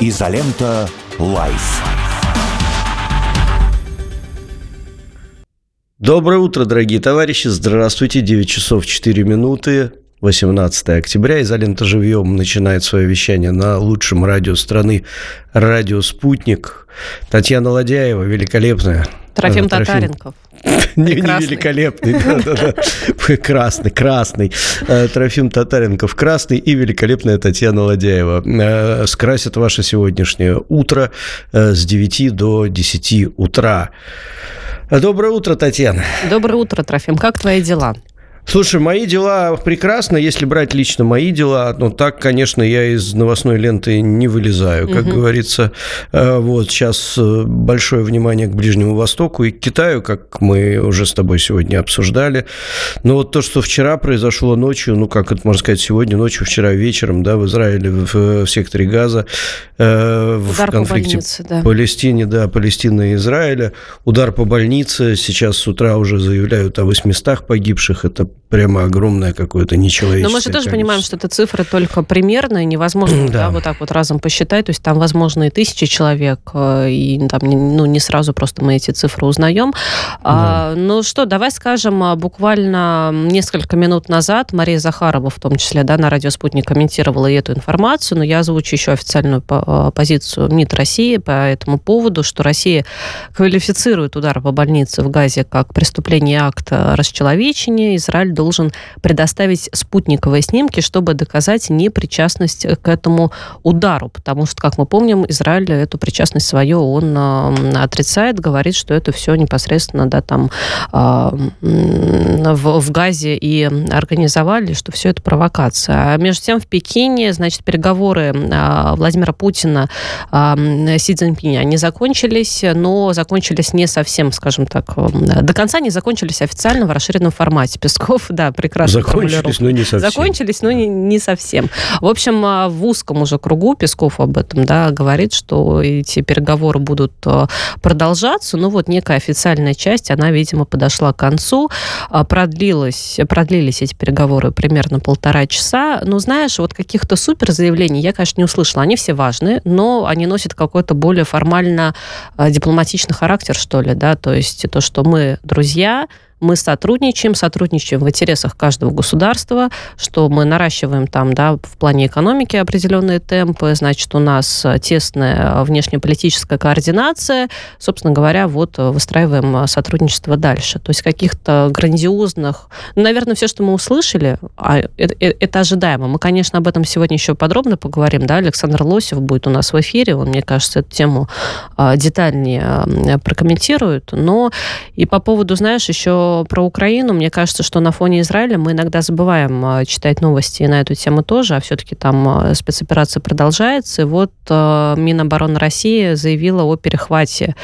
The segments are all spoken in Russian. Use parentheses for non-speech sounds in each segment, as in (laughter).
Изолента. Live. Доброе утро, дорогие товарищи. Здравствуйте. 9 часов 4 минуты. 18 октября. Изолента живьем начинает свое вещание на лучшем радио страны «Радио Спутник». Татьяна Ладяева, великолепная. Трофим Татаренков. Не, не великолепный, да, да, да. красный, красный. Э, Трофим Татаренков красный и великолепная Татьяна Ладяева. Э, скрасят ваше сегодняшнее утро э, с 9 до 10 утра. Доброе утро, Татьяна. Доброе утро, Трофим. Как твои дела? Слушай, мои дела прекрасно, если брать лично мои дела. Но так, конечно, я из новостной ленты не вылезаю. Как угу. говорится, э, вот сейчас э, большое внимание к Ближнему Востоку и к Китаю, как мы уже с тобой сегодня обсуждали. Но вот то, что вчера произошло ночью, ну, как это можно сказать, сегодня ночью, вчера вечером, да, в Израиле, в, в секторе Газа, э, в удар конфликте по больнице, да. Палестине, да, Палестины и Израиля. Удар по больнице. Сейчас с утра уже заявляют о 800 погибших. Это прямо огромное какое-то нечеловеческое Но мы же тоже понимаем, что это цифры только примерные, невозможно (clears throat) да. Да, вот так вот разом посчитать, то есть там, возможно, и тысячи человек, э, и там, ну, не сразу просто мы эти цифры узнаем. Да. А, ну что, давай скажем, а, буквально несколько минут назад Мария Захарова, в том числе, да, на радио «Спутник» комментировала и эту информацию, но я озвучу еще официальную а, позицию МИД России по этому поводу, что Россия квалифицирует удар по больнице в Газе как преступление акта расчеловечения, Израиль должен предоставить спутниковые снимки, чтобы доказать непричастность к этому удару. Потому что, как мы помним, Израиль эту причастность свою он отрицает, говорит, что это все непосредственно да, там, а, в, в Газе и организовали, что все это провокация. А между тем в Пекине, значит, переговоры а, Владимира Путина, а, Си Цзиньпиня, они закончились, но закончились не совсем, скажем так, до конца не закончились официально в расширенном формате. Песков да, прекрасно. Закончились, но не совсем. Закончились, но не, не совсем. В общем, а, в узком уже кругу Песков об этом, да, говорит, что эти переговоры будут а, продолжаться. Ну вот некая официальная часть, она, видимо, подошла к концу. А, продлилось, продлились эти переговоры примерно полтора часа. Но знаешь, вот каких-то супер заявлений я, конечно, не услышала. Они все важны, но они носят какой-то более формально дипломатичный характер, что ли, да, то есть то, что мы друзья, мы сотрудничаем, сотрудничаем в интересах каждого государства, что мы наращиваем там, да, в плане экономики определенные темпы, значит, у нас тесная внешнеполитическая координация, собственно говоря, вот выстраиваем сотрудничество дальше. То есть каких-то грандиозных, ну, наверное, все, что мы услышали, а это, э, это ожидаемо. Мы, конечно, об этом сегодня еще подробно поговорим, да, Александр Лосев будет у нас в эфире, он, мне кажется, эту тему детальнее прокомментирует, но и по поводу, знаешь, еще про Украину, мне кажется, что на фоне Израиля мы иногда забываем а, читать новости на эту тему тоже, а все-таки там а, спецоперация продолжается. И вот а, Минобороны России заявила о перехвате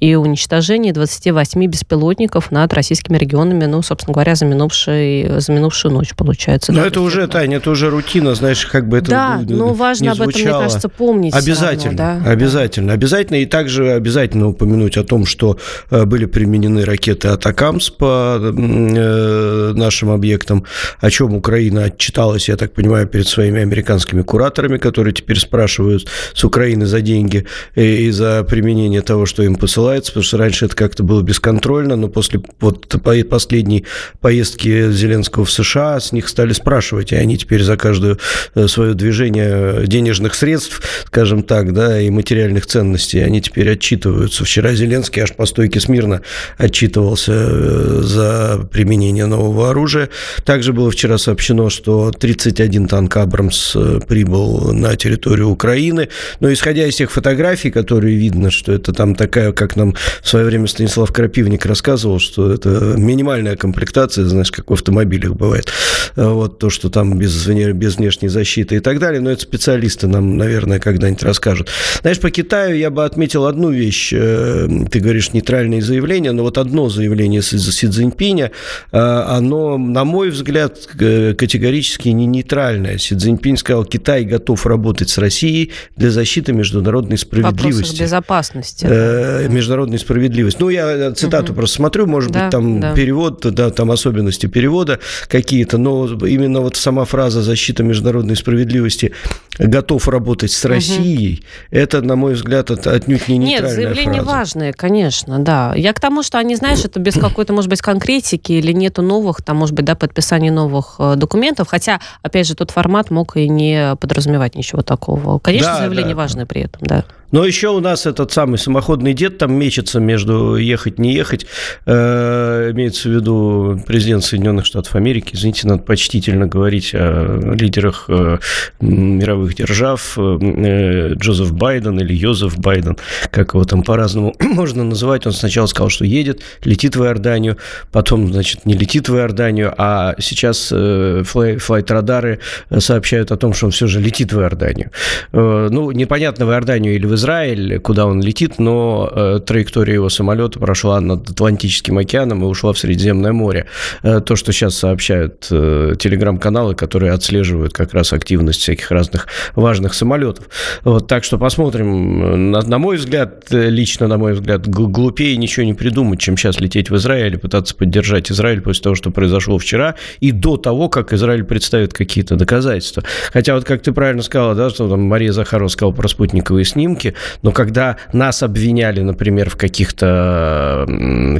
и уничтожении 28 беспилотников над российскими регионами, ну, собственно говоря, за, минувший, за минувшую ночь, получается. Но да, это уже, Таня, это уже рутина, знаешь, как бы это Да, ну, важно об этом, мне кажется, помнить. Обязательно, равно, да? обязательно. Обязательно. И также обязательно упомянуть о том, что были применены ракеты «Атакамс» по Э, нашим объектам, о чем Украина отчиталась, я так понимаю, перед своими американскими кураторами, которые теперь спрашивают с Украины за деньги и за применение того, что им посылается, потому что раньше это как-то было бесконтрольно, но после вот последней поездки Зеленского в США с них стали спрашивать, и они теперь за каждое э, свое движение денежных средств, скажем так, да, и материальных ценностей, они теперь отчитываются. Вчера Зеленский аж по стойке смирно отчитывался э, за применение нового оружия. Также было вчера сообщено, что 31 танк «Абрамс» прибыл на территорию Украины. Но исходя из тех фотографий, которые видно, что это там такая, как нам в свое время Станислав Крапивник рассказывал, что это минимальная комплектация, знаешь, как в автомобилях бывает. Э, вот то, что там без, без внешней защиты и так далее. Но это специалисты нам, наверное, когда-нибудь расскажут. Знаешь, по Китаю я бы отметил одну вещь. Э, ты говоришь нейтральные заявления, но вот одно заявление Си Цзиньпиня, э, оно, на мой взгляд, категорически не нейтральное. Си Цзиньпинь сказал, Китай готов работать с Россией для защиты международной справедливости. безопасности. Э, международной справедливости. Ну, я цитату угу. просто смотрю, может да, быть, там да. перевод, да, там особенности перевода какие-то, но именно вот сама фраза «защита международной справедливости» готов работать с Россией, угу. это, на мой взгляд, отнюдь не нейтральная Нет, заявления фраза. важные, конечно, да. Я к тому, что они, знаешь, это без какой-то, может быть, конкретики или нету новых, там, может быть, да, подписания новых э, документов, хотя, опять же, тот формат мог и не подразумевать ничего такого. Конечно, да, заявление да. важное при этом, да. Но еще у нас этот самый самоходный дед там мечется между ехать, не ехать. Э, имеется в виду президент Соединенных Штатов Америки. Извините, надо почтительно говорить о лидерах э, мировых держав. Э, Джозеф Байден или Йозеф Байден, как его там по-разному (clears throat) можно называть. Он сначала сказал, что едет, летит в Иорданию, потом, значит, не летит в Иорданию, а сейчас э, флайт-радары сообщают о том, что он все же летит в Иорданию. Э, ну, непонятно, в Иорданию или в Израиль, Израиль, куда он летит, но э, траектория его самолета прошла над Атлантическим океаном и ушла в Средиземное море. Э, то, что сейчас сообщают э, телеграм-каналы, которые отслеживают как раз активность всяких разных важных самолетов. Вот, так что посмотрим. На, на мой взгляд, лично на мой взгляд, глупее ничего не придумать, чем сейчас лететь в Израиль и пытаться поддержать Израиль после того, что произошло вчера, и до того, как Израиль представит какие-то доказательства. Хотя вот как ты правильно сказала, да, что там Мария Захарова сказала про спутниковые снимки, но когда нас обвиняли, например, в каких-то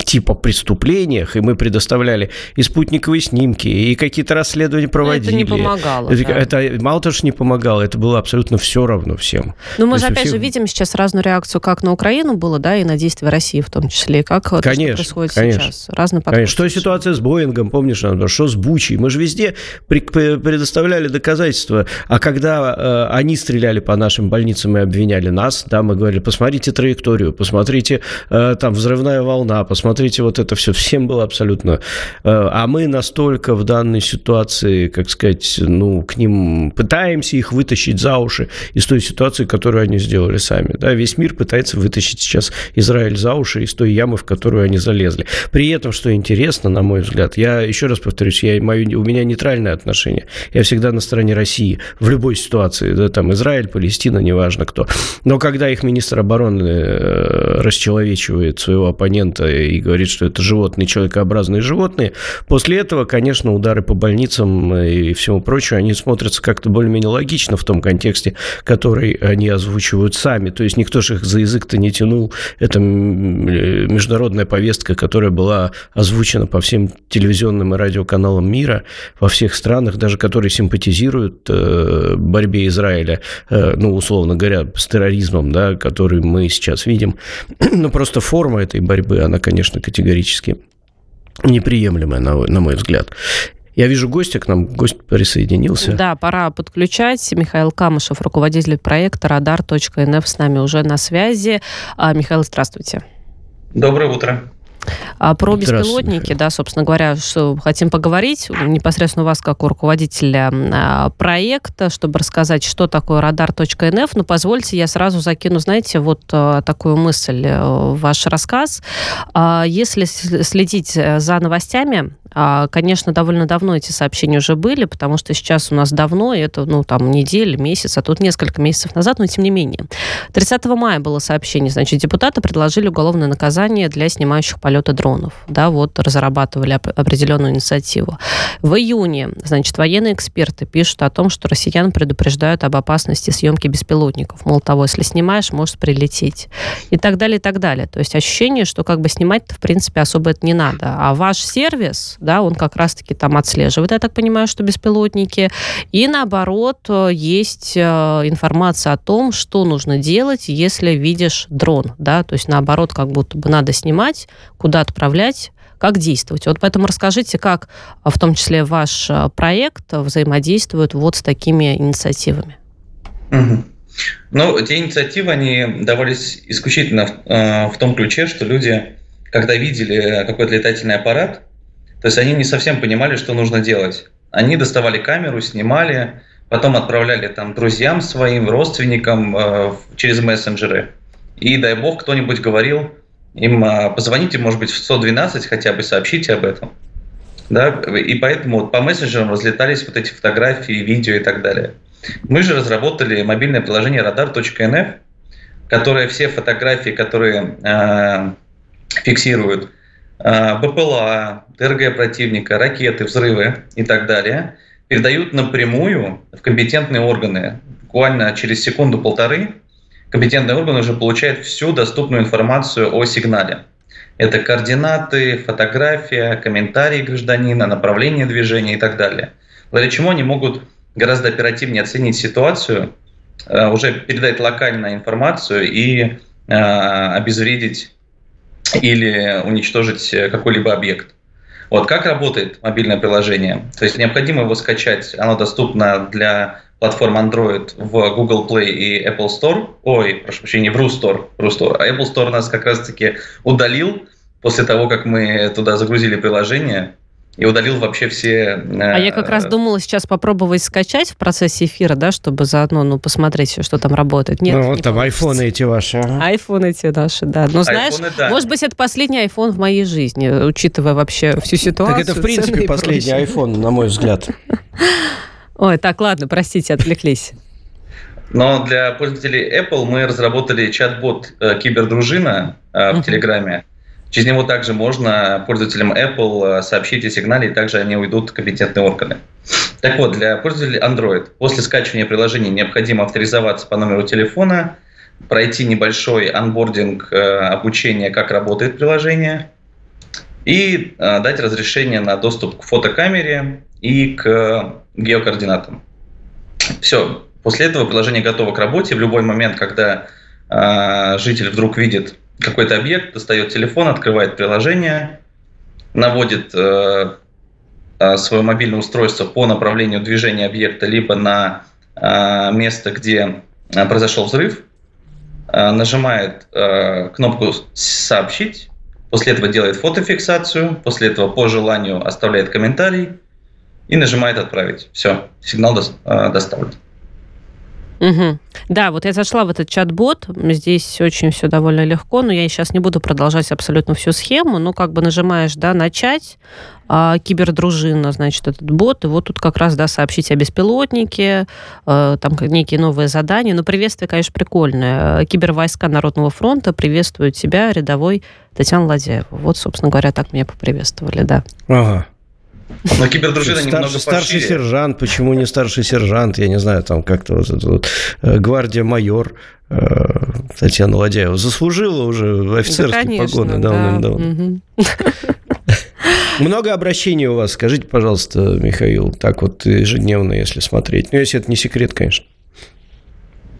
типа преступлениях, и мы предоставляли и спутниковые снимки, и какие-то расследования проводили. это не помогало. Это, да. это мало того, что не помогало, это было абсолютно все равно всем. Но мы же, опять всех... же, видим сейчас разную реакцию, как на Украину было, да, и на действия России в том числе, как конечно, то, что происходит конечно, сейчас. Разный подход. Конечно. Что ситуация с Боингом, помнишь, что с Бучей? Мы же везде предоставляли доказательства, а когда э, они стреляли по нашим больницам и обвиняли нас, да, мы говорили, посмотрите траекторию, посмотрите э, там взрывная волна, посмотрите вот это все. Всем было абсолютно. Э, а мы настолько в данной ситуации, как сказать, ну, к ним пытаемся их вытащить за уши из той ситуации, которую они сделали сами. Да, весь мир пытается вытащить сейчас Израиль за уши из той ямы, в которую они залезли. При этом, что интересно, на мой взгляд, я еще раз повторюсь, я, мою, у меня нейтральное отношение. Я всегда на стороне России в любой ситуации. Да, там Израиль, Палестина, неважно кто. Но когда их министр обороны э, расчеловечивает своего оппонента и говорит, что это животные, человекообразные животные, после этого, конечно, удары по больницам и всему прочему, они смотрятся как-то более-менее логично в том контексте, который они озвучивают сами. То есть никто же их за язык-то не тянул. Это международная повестка, которая была озвучена по всем телевизионным и радиоканалам мира, во всех странах, даже которые симпатизируют э, борьбе Израиля, э, ну, условно говоря, с терроризмом, да, который мы сейчас видим. (clears throat) Но просто форма этой борьбы, она, конечно, категорически неприемлемая, на, на мой взгляд. Я вижу гостя, к нам гость присоединился. Да, пора подключать. Михаил Камышев, руководитель проекта «Радар.нф» с нами уже на связи. А, Михаил, здравствуйте. Доброе утро. А про беспилотники, да, собственно говоря, что хотим поговорить непосредственно у вас как у руководителя а, проекта, чтобы рассказать, что такое радар.нф. Но позвольте, я сразу закину, знаете, вот а, такую мысль э, в ваш рассказ. А, если следить за новостями, Конечно, довольно давно эти сообщения уже были, потому что сейчас у нас давно, это, ну, там, неделя, месяц, а тут несколько месяцев назад, но тем не менее. 30 мая было сообщение, значит, депутаты предложили уголовное наказание для снимающих полеты дронов. Да, вот разрабатывали определенную инициативу. В июне, значит, военные эксперты пишут о том, что россиян предупреждают об опасности съемки беспилотников. Мол, того, если снимаешь, может прилететь. И так далее, и так далее. То есть ощущение, что как бы снимать-то, в принципе, особо это не надо. А ваш сервис, да, он как раз-таки там отслеживает, я так понимаю, что беспилотники. И наоборот, э, есть э, информация о том, что нужно делать, если видишь дрон, да, то есть наоборот, как будто бы надо снимать, куда отправлять, как действовать. Вот поэтому расскажите, как э, в том числе ваш проект взаимодействует вот с такими инициативами. Ну, те инициативы, они давались исключительно в, э, в том ключе, что люди, когда видели какой-то летательный аппарат, то есть они не совсем понимали, что нужно делать. Они доставали камеру, снимали, потом отправляли там друзьям своим, родственникам э, через мессенджеры. И дай бог кто-нибудь говорил им, э, позвоните, может быть, в 112 хотя бы, сообщите об этом. Да? И поэтому вот по мессенджерам разлетались вот эти фотографии, видео и так далее. Мы же разработали мобильное приложение radar.nf, которое все фотографии, которые э, фиксируют Э, БПЛА, ДРГ противника, ракеты, взрывы и так далее передают напрямую в компетентные органы, буквально через секунду-полторы компетентный орган уже получает всю доступную информацию о сигнале. Это координаты, фотография, комментарии гражданина, направление движения и так далее. Благодаря чему они могут гораздо оперативнее оценить ситуацию, э, уже передать локальную информацию и э, обезвредить или уничтожить какой-либо объект. Вот как работает мобильное приложение? То есть необходимо его скачать, оно доступно для платформ Android в Google Play и Apple Store. Ой, прошу прощения, в RuStore. RuStore. А Apple Store нас как раз-таки удалил после того, как мы туда загрузили приложение и удалил вообще все... А я как раз э, думала сейчас попробовать скачать в процессе эфира, да, чтобы заодно ну, посмотреть, что там работает. Нет, ну, вот там айфоны эти ваши. Айфоны эти наши, да. Но знаешь, айфоны, да. может быть, это последний айфон в моей жизни, учитывая вообще всю ситуацию. Так это, в принципе, последний айфон, на мой взгляд. (laughs) Ой, так, ладно, простите, отвлеклись. Но для пользователей Apple мы разработали чат-бот э, Кибердружина э, в Телеграме. Через него также можно пользователям Apple э, сообщить о сигнале, и также они уйдут в компетентные органы. Так вот, для пользователей Android после скачивания приложения необходимо авторизоваться по номеру телефона, пройти небольшой анбординг обучения, как работает приложение, и дать разрешение на доступ к фотокамере и к геокоординатам. Все. После этого приложение готово к работе. В любой момент, когда э, житель вдруг видит какой-то объект, достает телефон, открывает приложение, наводит э, свое мобильное устройство по направлению движения объекта либо на э, место, где произошел взрыв, э, нажимает э, кнопку «Сообщить», после этого делает фотофиксацию, после этого по желанию оставляет комментарий, и нажимает «Отправить». Все, сигнал э, доставлен. Угу. Да, вот я зашла в этот чат-бот, здесь очень все довольно легко, но я сейчас не буду продолжать абсолютно всю схему, ну, как бы нажимаешь, да, начать, а, кибердружина, значит, этот бот, и вот тут как раз, да, сообщить о беспилотнике, а, там некие новые задания, но приветствие, конечно, прикольное. Кибервойска Народного фронта приветствуют тебя, рядовой Татьяна Ладяева. Вот, собственно говоря, так меня поприветствовали, да. Ага. Но кибердружина старший, немного Старший пошире. сержант, почему не старший сержант, я не знаю, там как-то вот, вот э, гвардия майор э, Татьяна Ладяева заслужила уже офицерские да, погоны давным-давно. Много обращений у вас, скажите, пожалуйста, Михаил, так вот ежедневно, если смотреть. Ну, если это не секрет, конечно.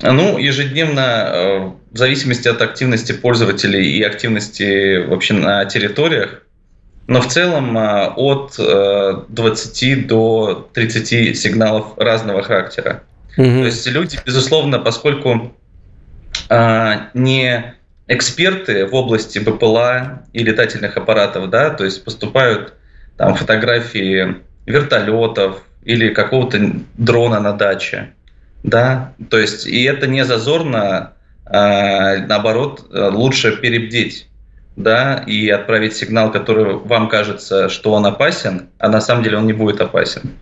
Ну, ежедневно, э, в зависимости от активности пользователей и активности вообще на территориях, но в целом а, от 20 э, до 30 сигналов разного характера. Угу. То есть люди, безусловно, поскольку а, не эксперты в области БПЛА и летательных аппаратов, да, то есть поступают там фотографии вертолетов или какого-то дрона на даче, да, то есть и это не зазорно, а, наоборот, лучше перебдеть да, и отправить сигнал, который вам кажется, что он опасен, а на самом деле он не будет опасен.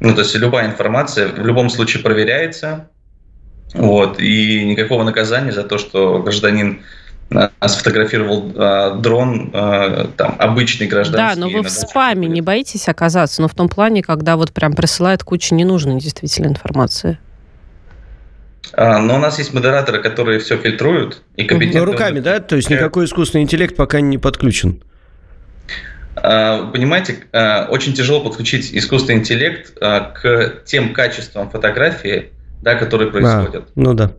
Ну, то есть любая информация в любом случае проверяется, вот, и никакого наказания за то, что гражданин а, сфотографировал а, дрон, а, там, обычный гражданский. Да, но вы в спаме не боитесь оказаться, но в том плане, когда вот прям присылают кучу ненужной действительно информации. А, но у нас есть модераторы, которые все фильтруют и. Ну, руками, да? То есть никакой искусственный интеллект пока не подключен. А, понимаете, а, очень тяжело подключить искусственный интеллект к тем качествам фотографии, да, которые происходят. А, ну да.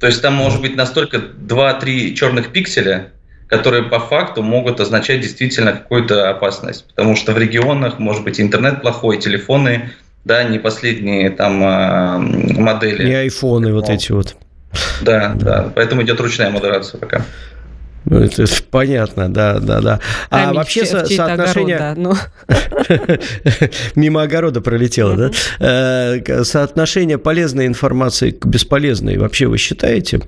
То есть там может быть настолько 2-3 черных пикселя, которые по факту могут означать действительно какую-то опасность. Потому что в регионах может быть интернет плохой, телефоны да, не последние там а, модели. Не айфоны вот эти вот. Да, да, поэтому идет ручная модерация пока. Ну, это понятно, да, да, да. А, а вообще со- соотношение... Огород, да, ну. (laughs) Мимо огорода пролетело, да? Э, соотношение полезной информации к бесполезной вообще вы считаете?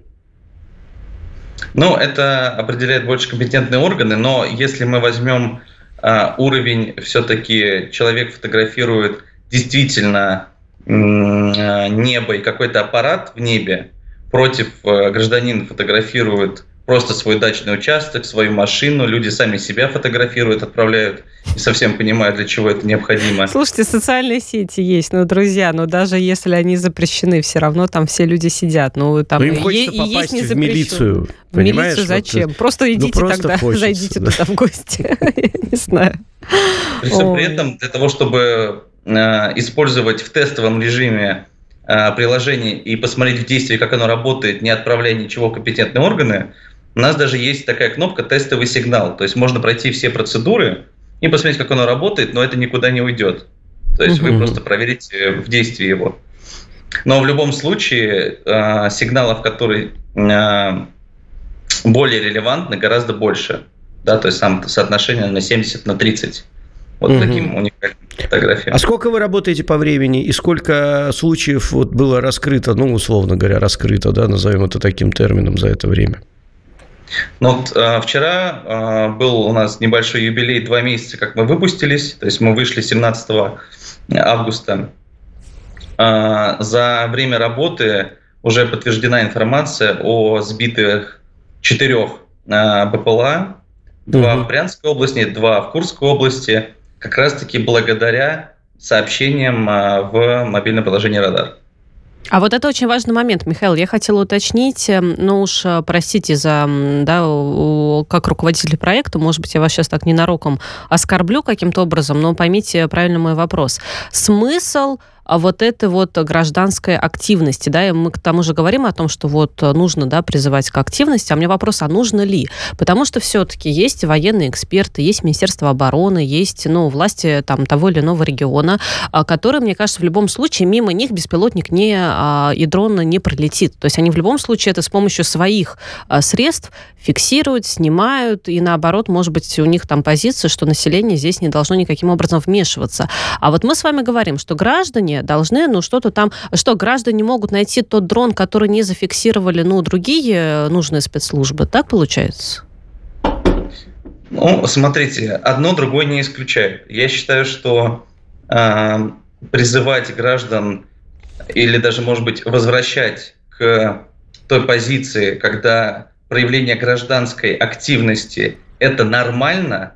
Ну, это определяет больше компетентные органы, но если мы возьмем а, уровень, все-таки человек фотографирует действительно э, небо и какой-то аппарат в небе против э, гражданин фотографирует просто свой дачный участок, свою машину, люди сами себя фотографируют, отправляют, не совсем понимают, для чего это необходимо. Слушайте, социальные сети есть, но, друзья, но даже если они запрещены, все равно там все люди сидят. Ну, там но им хочется и, попасть есть в милицию. В милицию зачем? Вот, просто идите ну, просто тогда, (laughs) хочется, зайдите да. туда в гости. (laughs) Я не знаю. При этом, для того, чтобы э, использовать в тестовом режиме э, приложение и посмотреть в действии, как оно работает, не отправляя ничего в компетентные органы, у нас даже есть такая кнопка «Тестовый сигнал». То есть можно пройти все процедуры и посмотреть, как оно работает, но это никуда не уйдет. То есть вы просто проверите в действии его. Но в любом случае э, сигналов, которые э, более релевантны, гораздо больше. Да, то есть сам соотношение на 70 на 30. Вот угу. таким уникальным фотографиям. А сколько вы работаете по времени и сколько случаев вот было раскрыто, ну, условно говоря, раскрыто, да, назовем это таким термином за это время? Ну, вот, э, вчера э, был у нас небольшой юбилей, два месяца, как мы выпустились, то есть мы вышли 17 августа. Э, за время работы уже подтверждена информация о сбитых четырех э, БПЛА, два угу. в Брянской области, два в Курской области, как раз-таки благодаря сообщениям э, в мобильном приложении «Радар». А вот это очень важный момент, Михаил. Я хотела уточнить, эм, ну уж э, простите за, да, как руководитель проекта, может быть, я вас сейчас так ненароком оскорблю каким-то образом, но поймите правильно мой вопрос. Смысл а вот этой вот гражданской активности, да, и мы к тому же говорим о том, что вот нужно, да, призывать к активности, а у меня вопрос, а нужно ли? Потому что все-таки есть военные эксперты, есть Министерство обороны, есть, ну, власти там того или иного региона, а, которые, мне кажется, в любом случае мимо них беспилотник не, а, и дрон не пролетит. То есть они в любом случае это с помощью своих средств фиксируют, снимают, и наоборот, может быть, у них там позиция, что население здесь не должно никаким образом вмешиваться. А вот мы с вами говорим, что граждане должны, ну, что-то там... Что, граждане могут найти тот дрон, который не зафиксировали, ну, другие э, нужные спецслужбы? Так получается? Ну, смотрите, одно другое не исключает. Я считаю, что э, призывать граждан или даже, может быть, возвращать к той позиции, когда проявление гражданской активности – это нормально,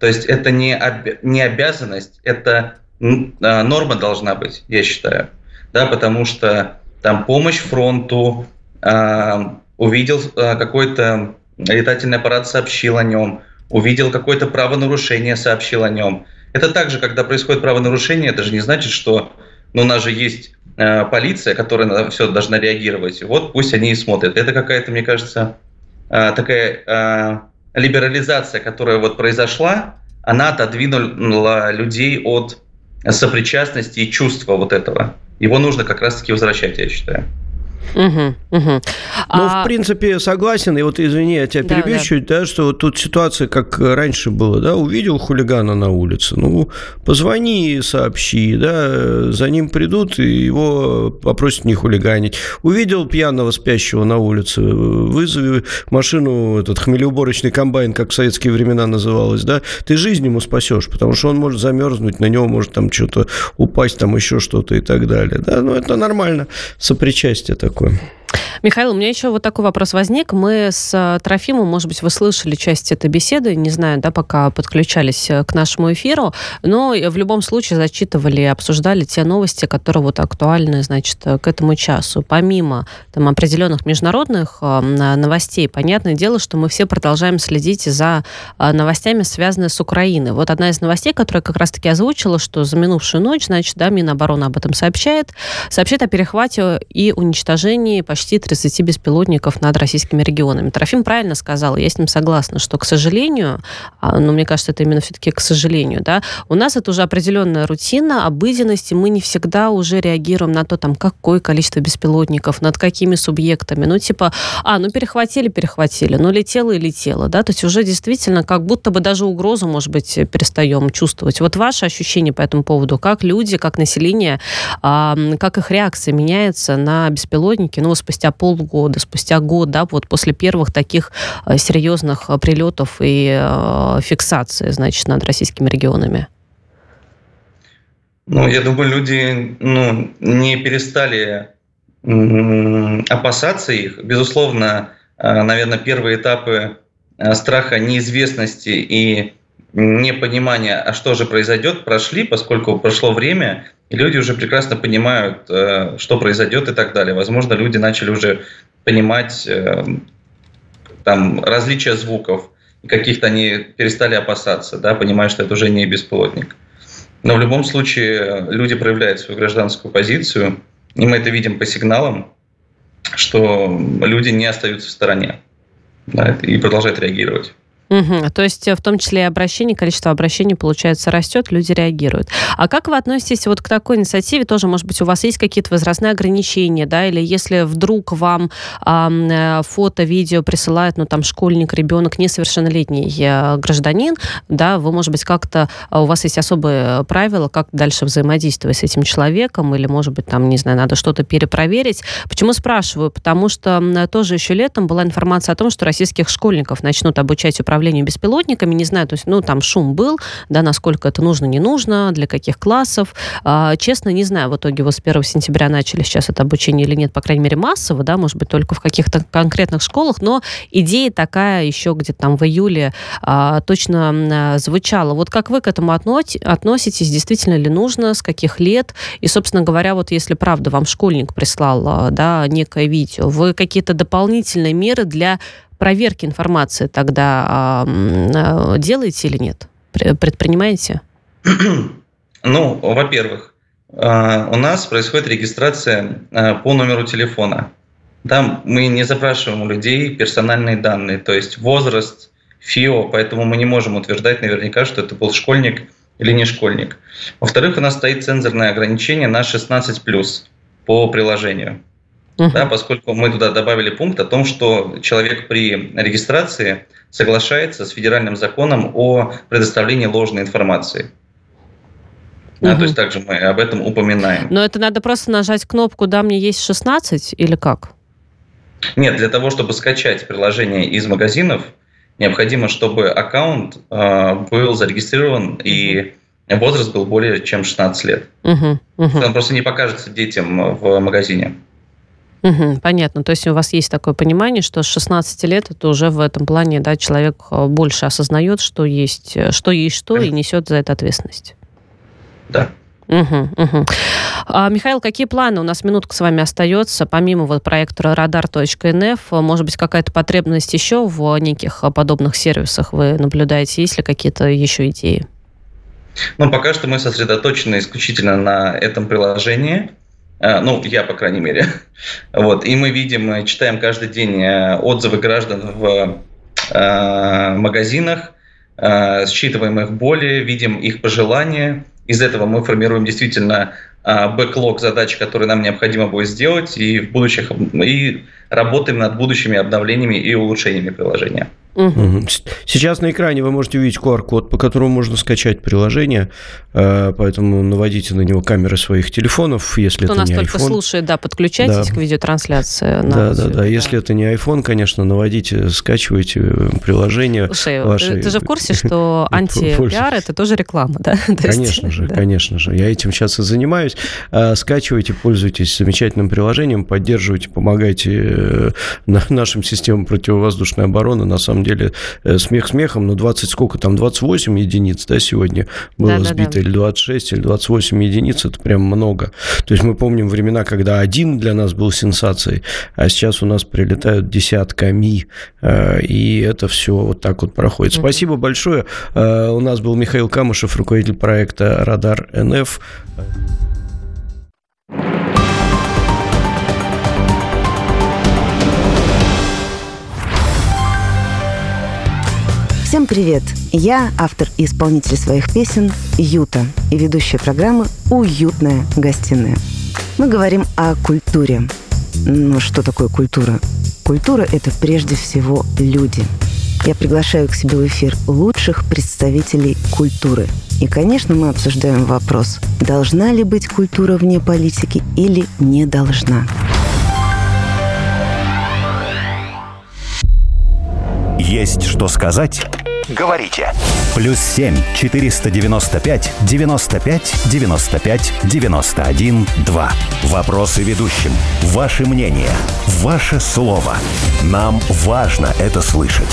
то есть это не, об, не обязанность, это норма должна быть, я считаю, да, потому что там помощь фронту, э, увидел э, какой-то летательный аппарат, сообщил о нем, увидел какое-то правонарушение, сообщил о нем. Это также, когда происходит правонарушение, это же не значит, что ну, у нас же есть э, полиция, которая на все должна реагировать. Вот пусть они и смотрят. Это какая-то, мне кажется, э, такая э, либерализация, которая вот произошла, она отодвинула людей от сопричастности и чувства вот этого. Его нужно как раз-таки возвращать, я считаю. Угу, угу. Ну, а... в принципе, согласен. И вот, извини, я тебя да, перебью да. чуть, да, что вот тут ситуация, как раньше было, да, увидел хулигана на улице, ну, позвони, сообщи, да, за ним придут, и его попросят не хулиганить. Увидел пьяного спящего на улице, вызови машину, этот хмелеуборочный комбайн, как в советские времена называлось, да, ты жизнь ему спасешь, потому что он может замерзнуть, на него может там что-то упасть, там еще что-то и так далее, да, ну, это нормально, сопричастие такое такое. Михаил, у меня еще вот такой вопрос возник. Мы с э, Трофимом, может быть, вы слышали часть этой беседы, не знаю, да, пока подключались э, к нашему эфиру, но в любом случае зачитывали и обсуждали те новости, которые вот актуальны, значит, э, к этому часу. Помимо там определенных международных новостей, понятное дело, что мы все продолжаем следить за новостями, связанными с Украиной. Вот одна из новостей, которая как раз-таки озвучила, что за минувшую ночь, значит, да, Минобороны об этом сообщает, сообщает о перехвате и уничтожении почти 30 беспилотников над российскими регионами. Трофим правильно сказал, я с ним согласна, что, к сожалению, а, но мне кажется, это именно все-таки к сожалению, да, у нас это уже определенная рутина, обыденность, и мы не всегда уже реагируем на то, там, какое количество беспилотников, над какими субъектами. Ну, типа, а, ну, перехватили, перехватили, ну, летело и летело, да, то есть уже действительно как будто бы даже угрозу, может быть, перестаем чувствовать. Вот ваши ощущения по этому поводу, как люди, как население, как их реакция меняется на беспилотники, ну, спустя полгода, спустя год, да, вот после первых таких э, серьезных э, прилетов и э, фиксации, значит, над российскими регионами? Ну, я думаю, люди ну, не перестали опасаться их. Безусловно, наверное, первые этапы страха неизвестности и непонимания, а что же произойдет, прошли, поскольку прошло время, и люди уже прекрасно понимают, что произойдет и так далее. Возможно, люди начали уже понимать там различия звуков, каких-то они перестали опасаться, да, понимая, что это уже не беспилотник. Но в любом случае люди проявляют свою гражданскую позицию, и мы это видим по сигналам, что люди не остаются в стороне да, и продолжают реагировать. Угу. То есть в том числе и обращений, количество обращений, получается, растет, люди реагируют. А как вы относитесь вот к такой инициативе? Тоже, может быть, у вас есть какие-то возрастные ограничения, да, или если вдруг вам э, фото, видео присылает, ну, там, школьник, ребенок, несовершеннолетний э, гражданин, да, вы, может быть, как-то, а, у вас есть особые правила, как дальше взаимодействовать с этим человеком, или, может быть, там, не знаю, надо что-то перепроверить. Почему спрашиваю? Потому что тоже еще летом была информация о том, что российских школьников начнут обучать управлению управлению беспилотниками, не знаю, то есть, ну, там шум был, да, насколько это нужно, не нужно, для каких классов. А, честно, не знаю, в итоге вот с 1 сентября начали сейчас это обучение или нет, по крайней мере, массово, да, может быть, только в каких-то конкретных школах, но идея такая еще где-то там в июле а, точно а, звучала. Вот как вы к этому относитесь, действительно ли нужно, с каких лет? И, собственно говоря, вот если правда вам школьник прислал, а, да, некое видео, вы какие-то дополнительные меры для проверки информации тогда э, делаете или нет? Предпринимаете? (clears throat) Ну, во-первых, а, у нас происходит регистрация а, по номеру телефона. Там мы не запрашиваем у людей персональные данные, то есть возраст, ФИО, поэтому мы не можем утверждать наверняка, что это был школьник или не школьник. Во-вторых, у нас стоит цензорное ограничение на 16+, по приложению uh Да, поскольку мы туда добавили пункт о том, что человек при регистрации соглашается с федеральным законом о предоставлении ложной информации. Да, угу. То есть также мы об этом упоминаем. Но это надо просто нажать кнопку «Да, мне есть 16» или как? Нет, для того, чтобы скачать приложение из магазинов, необходимо, чтобы аккаунт э, был зарегистрирован и возраст был более чем 16 лет. Угу, угу. Он просто не покажется детям в магазине. Угу, понятно. То есть у вас есть такое понимание, что с 16 лет это уже в этом плане да, человек э, больше осознает, что есть э, что, есть что и несет за это ответственность. Да. Угу, угу. А, Михаил, какие планы у нас минутка с вами остается, помимо вот проекта Радар.нф, может быть, какая-то потребность еще в неких подобных сервисах вы наблюдаете? Есть ли какие-то еще идеи? Ну, пока что мы сосредоточены исключительно на этом приложении. Э, ну, я, по крайней мере. (laughs) Вот. И мы видим, читаем каждый день э, отзывы граждан в э, магазинах, считываем их боли, видим их пожелания. Из этого мы формируем действительно бэклог задач, которые нам необходимо будет сделать, и в будущих и работаем над будущими обновлениями и улучшениями приложения. Угу. Сейчас на экране вы можете увидеть QR-код, по которому можно скачать приложение, э, поэтому наводите на него камеры своих телефонов, если Кто это нас не только iPhone. слушает, да, подключайтесь да. к видеотрансляции. Да, да, да, да. Если это не iPhone, конечно, наводите, скачивайте э, приложение. Слушай, ваши... ты, ты же в курсе, что (laughs) анти-пиар – это тоже реклама, да? (laughs) Конечно же, (laughs) конечно же. Я этим сейчас и занимаюсь. А, скачивайте, пользуйтесь замечательным приложением, поддерживайте, помогайте э, нашим системам противовоздушной обороны. На самом деле э, смех смехом, но 20 сколько там, 28 единиц, да, сегодня было да, сбито, да, да. или 26, или 28 единиц, это прям много. То есть мы помним времена, когда один для нас был сенсацией, а сейчас у нас прилетают десятками, э, и это все вот так вот проходит. Mm-hmm. Спасибо большое. Э, у нас был Михаил Камышев, руководитель проекта «Радар НФ». Всем привет! Я автор и исполнитель своих песен Юта и ведущая программы «Уютная гостиная». Мы говорим о культуре. Ну, что такое культура? Культура – это прежде всего люди. Я приглашаю к себе в эфир лучших представителей культуры. И, конечно, мы обсуждаем вопрос, должна ли быть культура вне политики или не должна. Есть что сказать Говорите. Плюс 7 495 95 95 91 2. Вопросы ведущим. Ваше мнение. Ваше слово. Нам важно это слышать.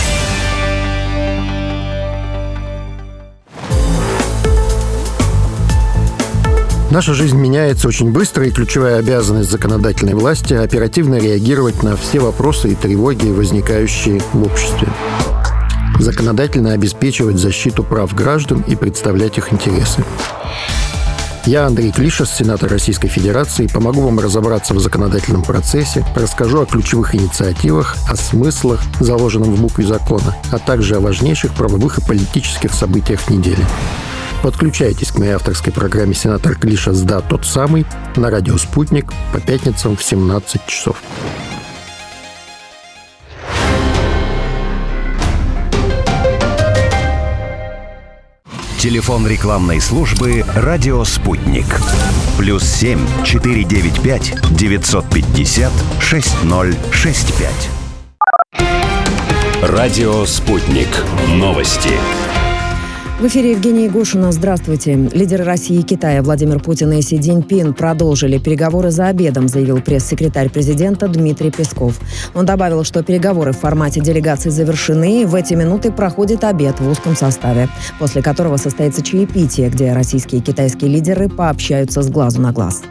Наша жизнь меняется очень быстро, и ключевая обязанность законодательной власти – оперативно реагировать на все вопросы и тревоги, возникающие в обществе. Законодательно обеспечивать защиту прав граждан и представлять их интересы. Я Андрей Клишес, сенатор Российской Федерации, помогу вам разобраться в законодательном процессе, расскажу о ключевых инициативах, о смыслах, заложенном в букве закона, а также о важнейших правовых и политических событиях недели. Подключайтесь к моей авторской программе «Сенатор Клиша СДА тот самый» на радио «Спутник» по пятницам в 17 часов. Телефон рекламной службы «Радио Спутник». Плюс 7 495 950 6065. Радио «Спутник». Новости. В эфире Евгений Гошина. Здравствуйте. Лидеры России и Китая Владимир Путин и Си Цзиньпин продолжили переговоры за обедом, заявил пресс-секретарь президента Дмитрий Песков. Он добавил, что переговоры в формате делегации завершены, и в эти минуты проходит обед в узком составе, после которого состоится чаепитие, где российские и китайские лидеры пообщаются с глазу на глаз.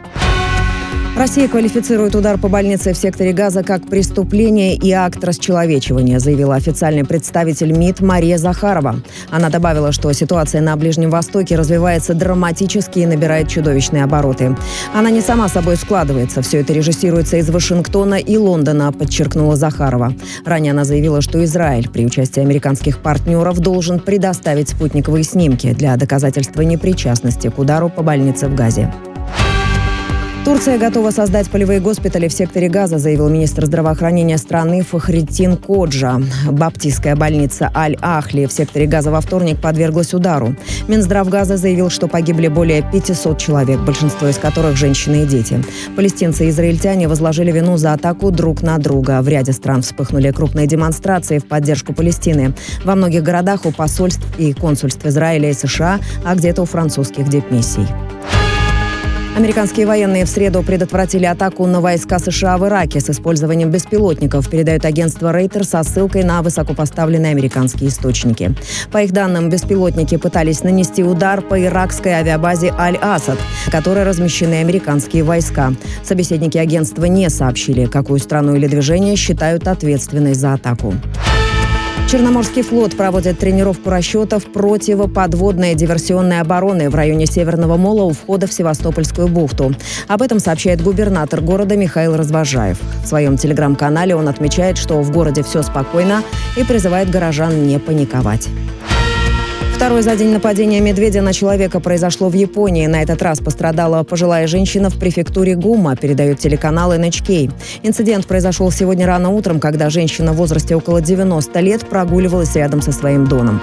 Россия квалифицирует удар по больнице в секторе Газа как преступление и акт расчеловечивания, заявила официальный представитель МИД Мария Захарова. Она добавила, что ситуация на Ближнем Востоке развивается драматически и набирает чудовищные обороты. Она не сама собой складывается. Все это режиссируется из Вашингтона и Лондона, подчеркнула Захарова. Ранее она заявила, что Израиль при участии американских партнеров должен предоставить спутниковые снимки для доказательства непричастности к удару по больнице в Газе. Турция готова создать полевые госпитали в секторе Газа, заявил министр здравоохранения страны Фахритин Коджа. Баптистская больница Аль-Ахли в секторе Газа во вторник подверглась удару. Минздрав Газа заявил, что погибли более 500 человек, большинство из которых женщины и дети. Палестинцы и израильтяне возложили вину за атаку друг на друга. В ряде стран вспыхнули крупные демонстрации в поддержку Палестины. Во многих городах у посольств и консульств Израиля и США, а где-то у французских депмиссий. Американские военные в среду предотвратили атаку на войска США в Ираке с использованием беспилотников, передает агентство Рейтер со ссылкой на высокопоставленные американские источники. По их данным, беспилотники пытались нанести удар по иракской авиабазе Аль-Асад, в которой размещены американские войска. Собеседники агентства не сообщили, какую страну или движение считают ответственной за атаку. Черноморский флот проводит тренировку расчетов противоподводной диверсионной обороны в районе Северного Мола у входа в Севастопольскую бухту. Об этом сообщает губернатор города Михаил Развожаев. В своем телеграм-канале он отмечает, что в городе все спокойно и призывает горожан не паниковать. Второе за день нападение медведя на человека произошло в Японии. На этот раз пострадала пожилая женщина в префектуре Гума, передает телеканал NHK. Инцидент произошел сегодня рано утром, когда женщина в возрасте около 90 лет прогуливалась рядом со своим домом.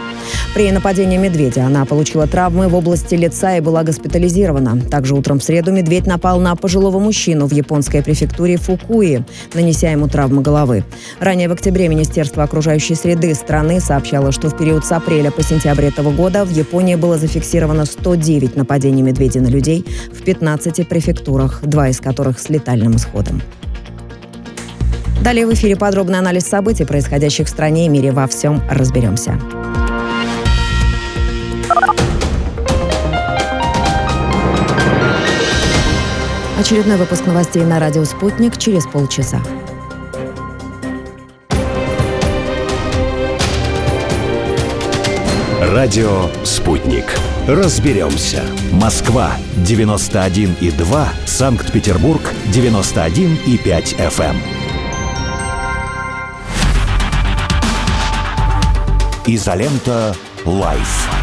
При нападении медведя она получила травмы в области лица и была госпитализирована. Также утром в среду медведь напал на пожилого мужчину в японской префектуре Фукуи, нанеся ему травмы головы. Ранее в октябре Министерство окружающей среды страны сообщало, что в период с апреля по сентябрь этого года в Японии было зафиксировано 109 нападений медведей на людей в 15 префектурах, два из которых с летальным исходом. Далее в эфире подробный анализ событий, происходящих в стране и мире. Во всем разберемся. Очередной выпуск новостей на радио «Спутник» через полчаса. Радио «Спутник». Разберемся. Москва, 91,2. Санкт-Петербург, 91,5 FM. Изолента «Live».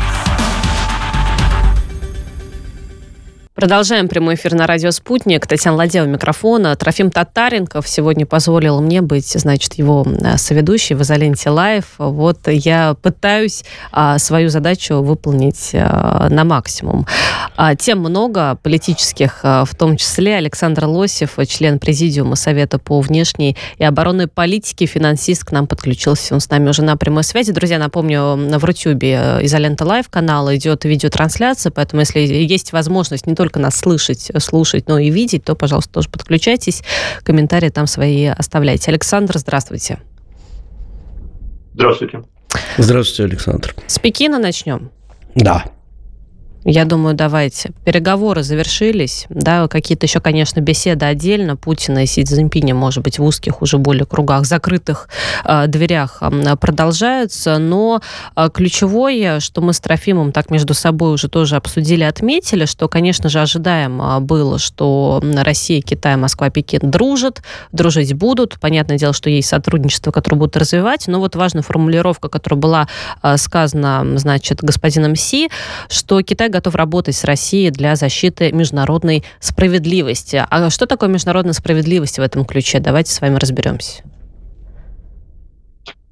Продолжаем прямой эфир на радио «Спутник». Татьяна Ладяева у микрофона. Трофим Татаренков сегодня позволил мне быть, значит, его э, соведущей в «Изоленте Live». Вот я пытаюсь а, свою задачу выполнить а, на максимум. А, тем много политических, а, в том числе Александр Лосев, член Президиума Совета по внешней и оборонной политике, финансист, к нам подключился. Он с нами уже на прямой связи. Друзья, напомню, в Рутюбе «Изолента Лайв» канал идет видеотрансляция, поэтому если есть возможность не только только нас слышать, слушать, но и видеть, то, пожалуйста, тоже подключайтесь, комментарии там свои оставляйте. Александр, здравствуйте. Здравствуйте. Здравствуйте, Александр. С Пекина начнем? Да. Я думаю, давайте. Переговоры завершились, да, какие-то еще, конечно, беседы отдельно Путина и Си Цзиньпиня, может быть, в узких уже более кругах, закрытых э, дверях продолжаются, но э, ключевое, что мы с Трофимом так между собой уже тоже обсудили, отметили, что, конечно же, ожидаемо было, что Россия, Китай, Москва, Пекин дружат, дружить будут. Понятное дело, что есть сотрудничество, которое будут развивать, но вот важная формулировка, которая была э, сказана, значит, господином Си, что Китай готов работать с Россией для защиты международной справедливости. А что такое международная справедливость в этом ключе? Давайте с вами разберемся.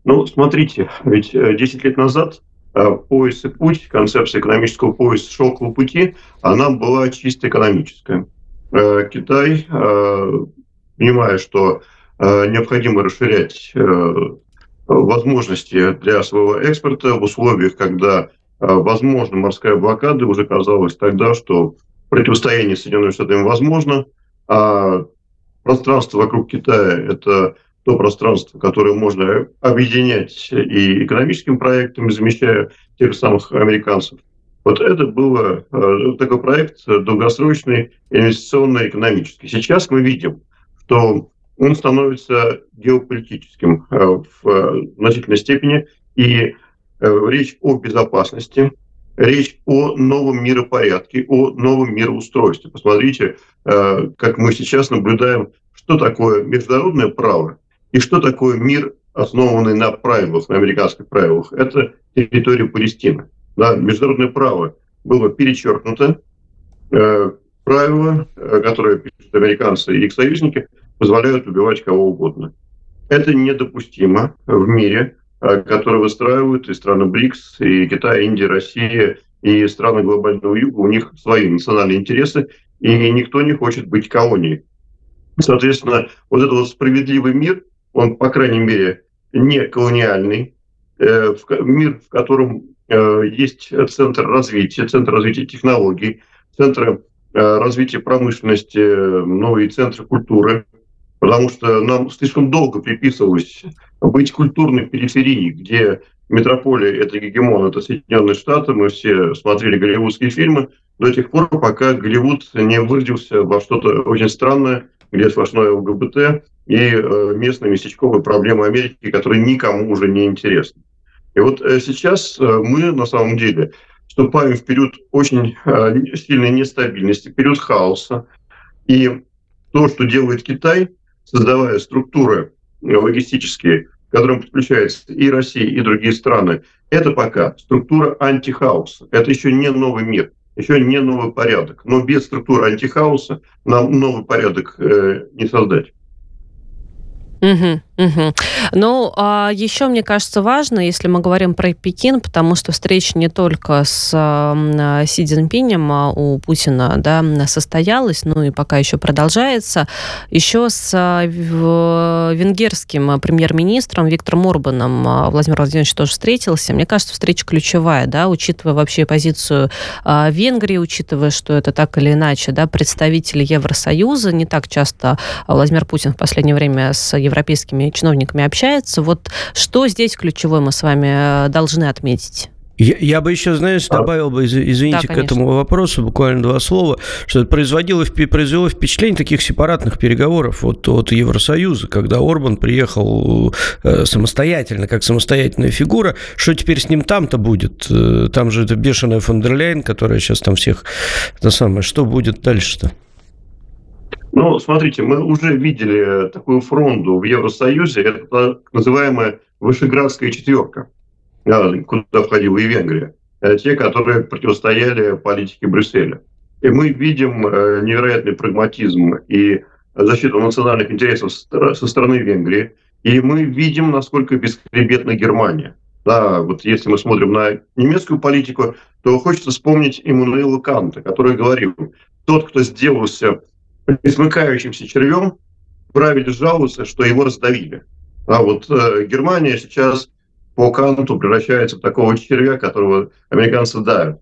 Ну, смотрите, ведь 10 э, лет назад э, пояс и путь, концепция экономического пояса шелкового пути, она была чисто экономическая. Э, Китай, понимая, что необходимо расширять возможности для своего экспорта в условиях, когда возможно, морская блокада, уже казалось тогда, что противостояние с Соединенными Штатами возможно, а пространство вокруг Китая – это то пространство, которое можно объединять и экономическим проектом, замещая тех самых американцев. Вот это был э, такой проект долгосрочный, инвестиционный, экономический. Сейчас мы видим, что он становится геополитическим э, в значительной степени, и Э, речь о безопасности, речь о новом миропорядке, о новом мироустройстве. Посмотрите, э, как мы сейчас наблюдаем, что такое международное право и что такое мир, основанный на правилах, на американских правилах. Это территория Палестины. Да, международное право было перечеркнуто. Э, правила, которые пишут американцы и их союзники, позволяют убивать кого угодно. Это недопустимо в мире, Э, которые выстраивают и страны БРИКС, и Китай, Индия, Россия, и страны глобального юга, у них свои национальные интересы, и никто не хочет быть колонией. Соответственно, вот этот вот справедливый мир, он, по крайней мере, не колониальный, э, мир, в котором э, есть центр развития, центр развития технологий, центр развития промышленности, ну и центр культуры, потому что нам слишком долго приписывалось быть культурной периферией, где метрополия – это гегемон, это Соединенные Штаты, мы все смотрели голливудские фильмы, до тех пор, пока Голливуд не выродился во что-то очень странное, где сплошное ЛГБТ и э, местные местечковые проблемы Америки, которые никому уже не интересны. И вот э, сейчас э, мы на самом деле вступаем в период очень сильной нестабильности, период хаоса. И то, что делает Китай, создавая структуры логистические, к которым подключаются и Россия, и другие страны, это пока структура антихауса. Это еще не новый мир, еще не новый порядок. Но без структуры антихауса нам новый порядок э, не создать. Угу, угу. Ну, а еще, мне кажется, важно, если мы говорим про Пекин, потому что встреча не только с а, Си Цзиньпинем а у Путина да, состоялась, ну и пока еще продолжается, еще с а, венгерским премьер-министром Виктором Орбаном Владимир Владимирович тоже встретился. Мне кажется, встреча ключевая, да, учитывая вообще позицию Венгрии, учитывая, что это так или иначе, да, представители Евросоюза, не так часто Владимир Путин в последнее время с европейскими чиновниками общается. Вот что здесь ключевое мы с вами э, должны отметить? Я, я бы еще, знаешь, добавил бы, извините, да, к этому вопросу буквально два слова, что это производило, произвело впечатление таких сепаратных переговоров от, от Евросоюза, когда Орбан приехал э, самостоятельно, как самостоятельная фигура, что теперь с ним там-то будет? Э, там же это бешеная фон дер Ляйн, которая сейчас там всех, это самое, что будет дальше-то? Ну, смотрите, мы уже видели такую фронту в Евросоюзе, это так называемая Вышеградская четверка, куда входила и Венгрия. Те, которые противостояли политике Брюсселя. И мы видим невероятный прагматизм и защиту национальных интересов со стороны Венгрии. И мы видим, насколько бесхребетна Германия. Да, вот если мы смотрим на немецкую политику, то хочется вспомнить Иммануила Канта, который говорил, тот, кто сделался присмыкающимся червем, правили жаловаться, что его раздавили. А вот э, Германия сейчас по Канту превращается в такого червя, которого американцы давят.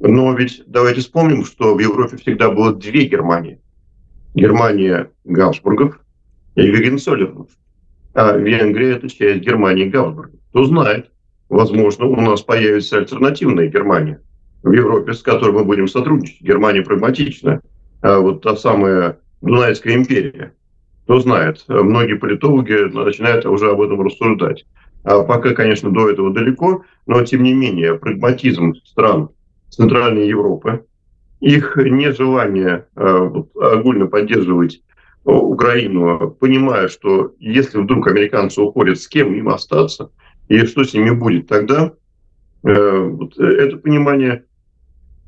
Но ведь давайте вспомним, что в Европе всегда было две Германии. Германия Габсбургов и Гагенцоллернов. А Венгрия – это часть Германии Габсбургов. Кто знает, возможно, у нас появится альтернативная Германия в Европе, с которой мы будем сотрудничать. Германия прагматична. А вот та самая Дунайская империя. Кто знает, многие политологи начинают уже об этом рассуждать. А пока, конечно, до этого далеко, но тем не менее прагматизм стран Центральной Европы, их нежелание э, вот, огульно поддерживать Украину, понимая, что если вдруг американцы уходят, с кем им остаться, и что с ними будет тогда, э, вот это понимание,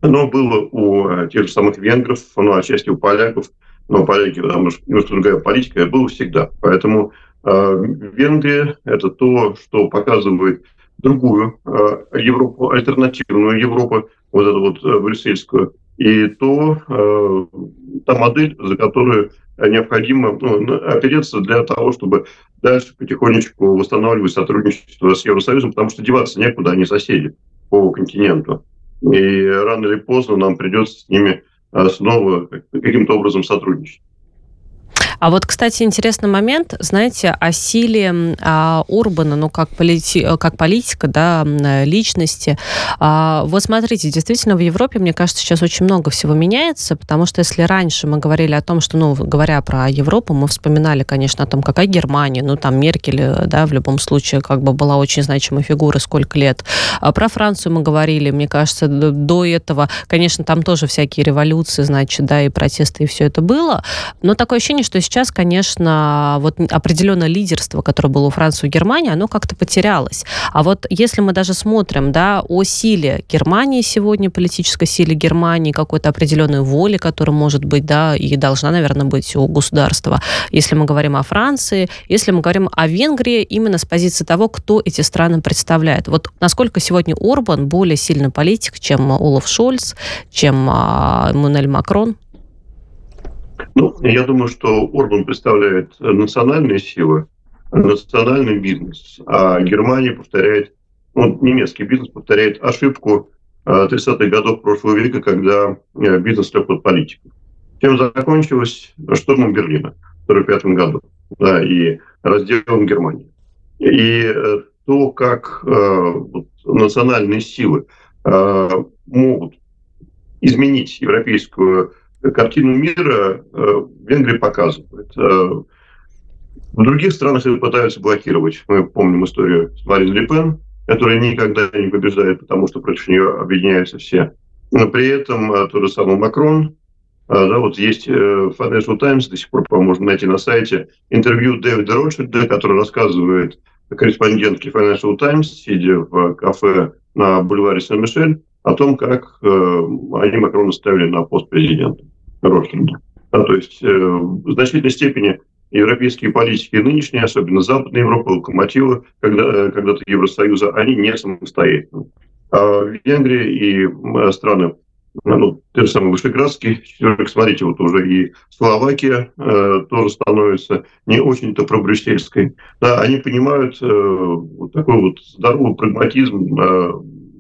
оно было у э, тех же самых венгров, ну, отчасти у поляков, но поляки, потому что немножко другая политика, было всегда. Поэтому э, Венгрия – это то, что показывает другую э, Европу, альтернативную Европу, вот эту вот э, брюссельскую, и то, э, та модель, за которую необходимо ну, опереться для того, чтобы дальше потихонечку восстанавливать сотрудничество с Евросоюзом, потому что деваться некуда, они соседи по континенту. И рано или поздно нам придется с ними снова каким-то образом сотрудничать. А вот, кстати, интересный момент, знаете, о силе а, Урбана, ну, как, полити, как политика, да, личности. А, вот смотрите, действительно, в Европе, мне кажется, сейчас очень много всего меняется, потому что если раньше мы говорили о том, что, ну, говоря про Европу, мы вспоминали, конечно, о том, какая Германия, ну, там Меркель, да, в любом случае, как бы была очень значимой фигурой сколько лет. А про Францию мы говорили, мне кажется, до этого, конечно, там тоже всякие революции, значит, да, и протесты, и все это было, но такое ощущение, что сейчас, конечно, вот определенное лидерство, которое было у Франции и Германии, оно как-то потерялось. А вот если мы даже смотрим, да, о силе Германии сегодня, политической силе Германии, какой-то определенной воли, которая может быть, да, и должна, наверное, быть у государства. Если мы говорим о Франции, если мы говорим о Венгрии, именно с позиции того, кто эти страны представляет. Вот насколько сегодня Орбан более сильный политик, чем Олаф Шольц, чем а, Эммануэль Макрон? Ну, я думаю, что Орбан представляет национальные силы, национальный бизнес, а Германия повторяет, ну, немецкий бизнес повторяет ошибку 30-х э, годов прошлого века, когда э, бизнес лег под политику. Чем закончилось штурмом Берлина в 1945 году да, и разделом Германии. И э, то, как э, вот, национальные силы э, могут изменить европейскую картину мира э, Венгрия показывает. Э, в других странах их пытаются блокировать. Мы помним историю с Марин Ле Пен, которая никогда не побеждает, потому что против нее объединяются все. Но при этом э, тот же самый Макрон, да, вот есть Financial Times, до сих пор, по можно найти на сайте, интервью Дэвида Ротшильда, который рассказывает корреспондентке Financial Times, сидя в кафе на бульваре Сен-Мишель, о том, как э, они Макрона ставили на пост президента. Ротшильда. Да, то есть э, в значительной степени европейские политики нынешние, особенно Западная Европа, локомотивы когда, э, когда-то Евросоюза, они не самостоятельны. А Венгрия и страны, ну, те же самые Вышеградские, смотрите, вот уже и Словакия э, тоже становится не очень-то пробрюссельской. Да, они понимают э, вот такой вот здоровый прагматизм, э,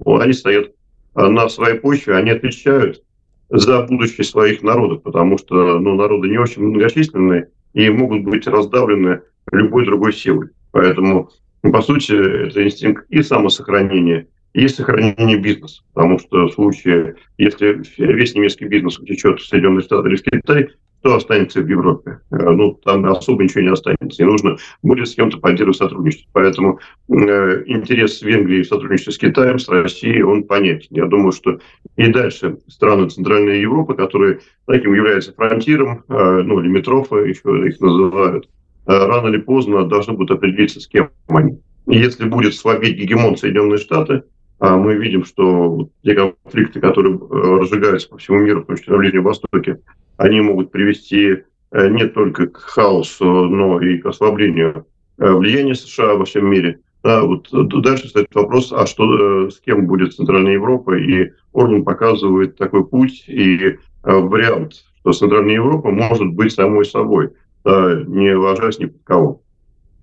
они стоят на своей почве, они отвечают за будущее своих народов, потому что ну, народы не очень многочисленные и могут быть раздавлены любой другой силой. Поэтому, по сути, это инстинкт и самосохранения, и сохранение бизнеса. Потому что в случае, если весь немецкий бизнес утечет в Соединенные Штаты или в Китай, кто останется в Европе? Э, ну, там особо ничего не останется. И нужно будет с кем-то поддерживать сотрудничество. Поэтому э, интерес Венгрии в сотрудничестве с Китаем, с Россией, он понятен. Я думаю, что и дальше страны Центральной Европы, которые таким являются фронтиром, э, ну, лимитрофы еще их называют, э, рано или поздно должны будут определиться, с кем они. Если будет слабеть гегемон Соединенные Штаты, а мы видим, что те конфликты, которые разжигаются по всему миру, в том числе на Ближнем Востоке, они могут привести не только к хаосу, но и к ослаблению влияния США во всем мире. Да, вот дальше стоит вопрос, а что с кем будет Центральная Европа, и Орбан показывает такой путь и вариант, что Центральная Европа может быть самой собой, да, не ложась ни под кого.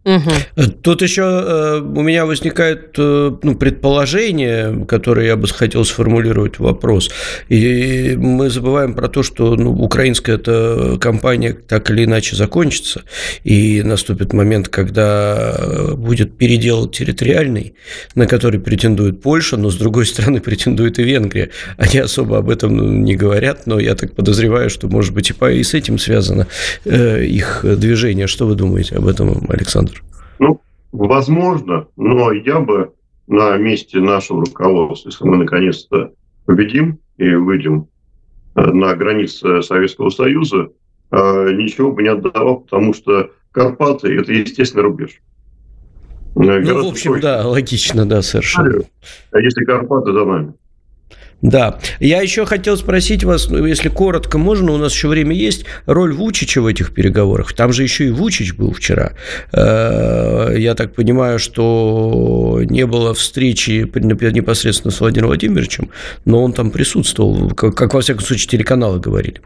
Угу. Тут еще э, у меня возникает э, ну, предположение, которое я бы хотел сформулировать вопрос. И мы забываем про то, что ну, украинская эта кампания так или иначе закончится, и наступит момент, когда будет передел территориальный, на который претендует Польша, но с другой стороны (laughs) претендует и Венгрия. Они особо об этом ну, не говорят, но я так подозреваю, что, может быть, и с этим связано их движение. Что вы думаете об этом, Александр? Ну, возможно, но я бы на месте нашего руководства, если мы наконец-то победим и выйдем э, на границы Советского Союза, э, ничего бы не отдавал, потому что Карпаты – это естественный рубеж. Э, ну, в общем, проще. да, логично, да, совершенно. А если Карпаты за нами? Да. Я еще хотел спросить вас, ну, если коротко можно, у нас еще время есть, роль Вучича в этих переговорах. Там же еще и Вучич был вчера. Э, я так понимаю, что не было встречи непосредственно с Владимиром Владимировичем, но он там присутствовал, как, во всяком случае телеканалы говорили.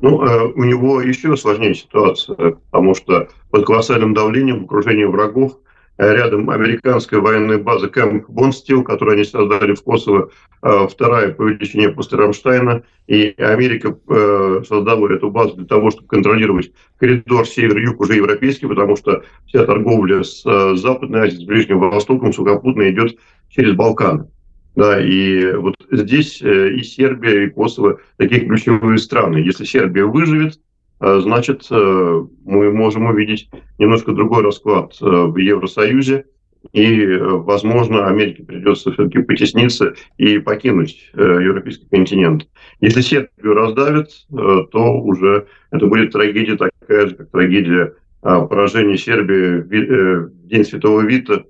Ну, э, у него еще сложнее ситуация, потому что под колоссальным давлением в окружении врагов рядом американская военная база Кэмп Бонстил, которую они создали в Косово, э, вторая по величине после Рамштайна. И Америка э, создала эту базу для того, чтобы контролировать коридор север-юг уже европейский, потому что вся торговля с э, Западной Азией, с Ближним Востоком сухопутно идет через Балканы. Да, и вот здесь и Сербия, и Косово такие ключевые страны. Если Сербия выживет, значит, э, мы можем увидеть немножко другой расклад э, в Евросоюзе, и, возможно, Америке придется все-таки потесниться и покинуть европейский континент. Если Сербию раздавят, то уже это будет трагедия такая же, как трагедия поражения Сербии в День Святого Вита,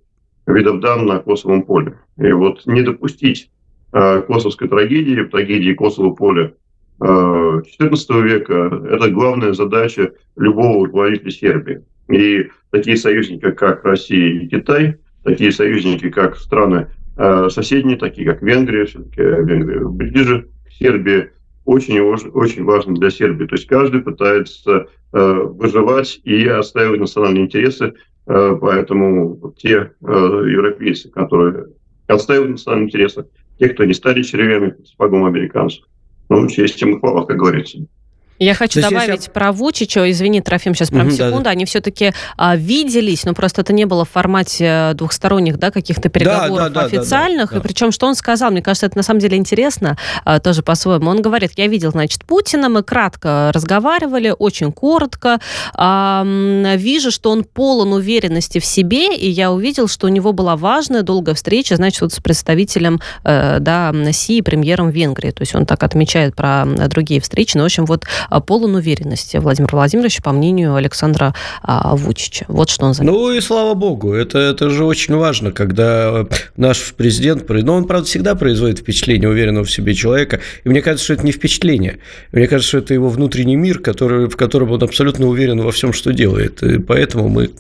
Видовдан на Косовом поле. И вот не допустить косовской трагедии, трагедии Косово поля XIV э, века. Это главная задача любого руководителя Сербии. И такие союзники, как Россия и Китай, такие союзники, как страны э, соседние, такие как Венгрия, все-таки Венгрия ближе к Сербии, очень, очень важно для Сербии. То есть каждый пытается э, выживать и отстаивать национальные интересы, поэтому те европейцы, которые отстаивают национальные интересы, те, кто не стали червями с сапогом американцев, ну, честь им хвала, как говорится. Я хочу То добавить я... про Вучича. Извини, Трофим, сейчас прям угу, секунду. Да, да. Они все-таки а, виделись, но просто это не было в формате двухсторонних да, каких-то переговоров да, да, официальных. Да, да, да. И причем, что он сказал, мне кажется, это на самом деле интересно а, тоже по-своему. Он говорит, я видел, значит, Путина, мы кратко разговаривали, очень коротко. А, вижу, что он полон уверенности в себе, и я увидел, что у него была важная, долгая встреча, значит, вот с представителем э, да, Си, премьером Венгрии. То есть он так отмечает про другие встречи. Но, в общем, вот полон уверенности Владимира Владимировича, по мнению Александра а, Вучича. Вот что он заметил. Ну и слава богу, это, это же очень важно, когда наш президент, ну он, правда, всегда производит впечатление уверенного в себе человека, и мне кажется, что это не впечатление, мне кажется, что это его внутренний мир, который, в котором он абсолютно уверен во всем, что делает, и поэтому мы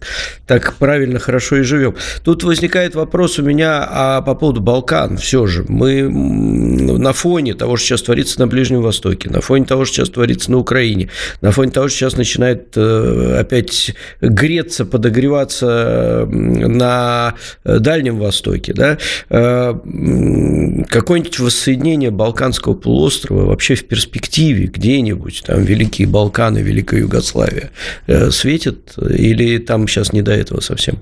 так правильно, хорошо и живем. Тут возникает вопрос у меня а, по поводу Балкан, все же, мы на фоне того, что сейчас творится на Ближнем Востоке, на фоне того, что сейчас творится на Украине. На фоне того, что сейчас начинает э, опять греться, подогреваться на Дальнем Востоке, да, э, какое-нибудь воссоединение Балканского полуострова вообще в перспективе где-нибудь, там, Великие Балканы, Великая Югославия, э, светит или там сейчас не до этого совсем?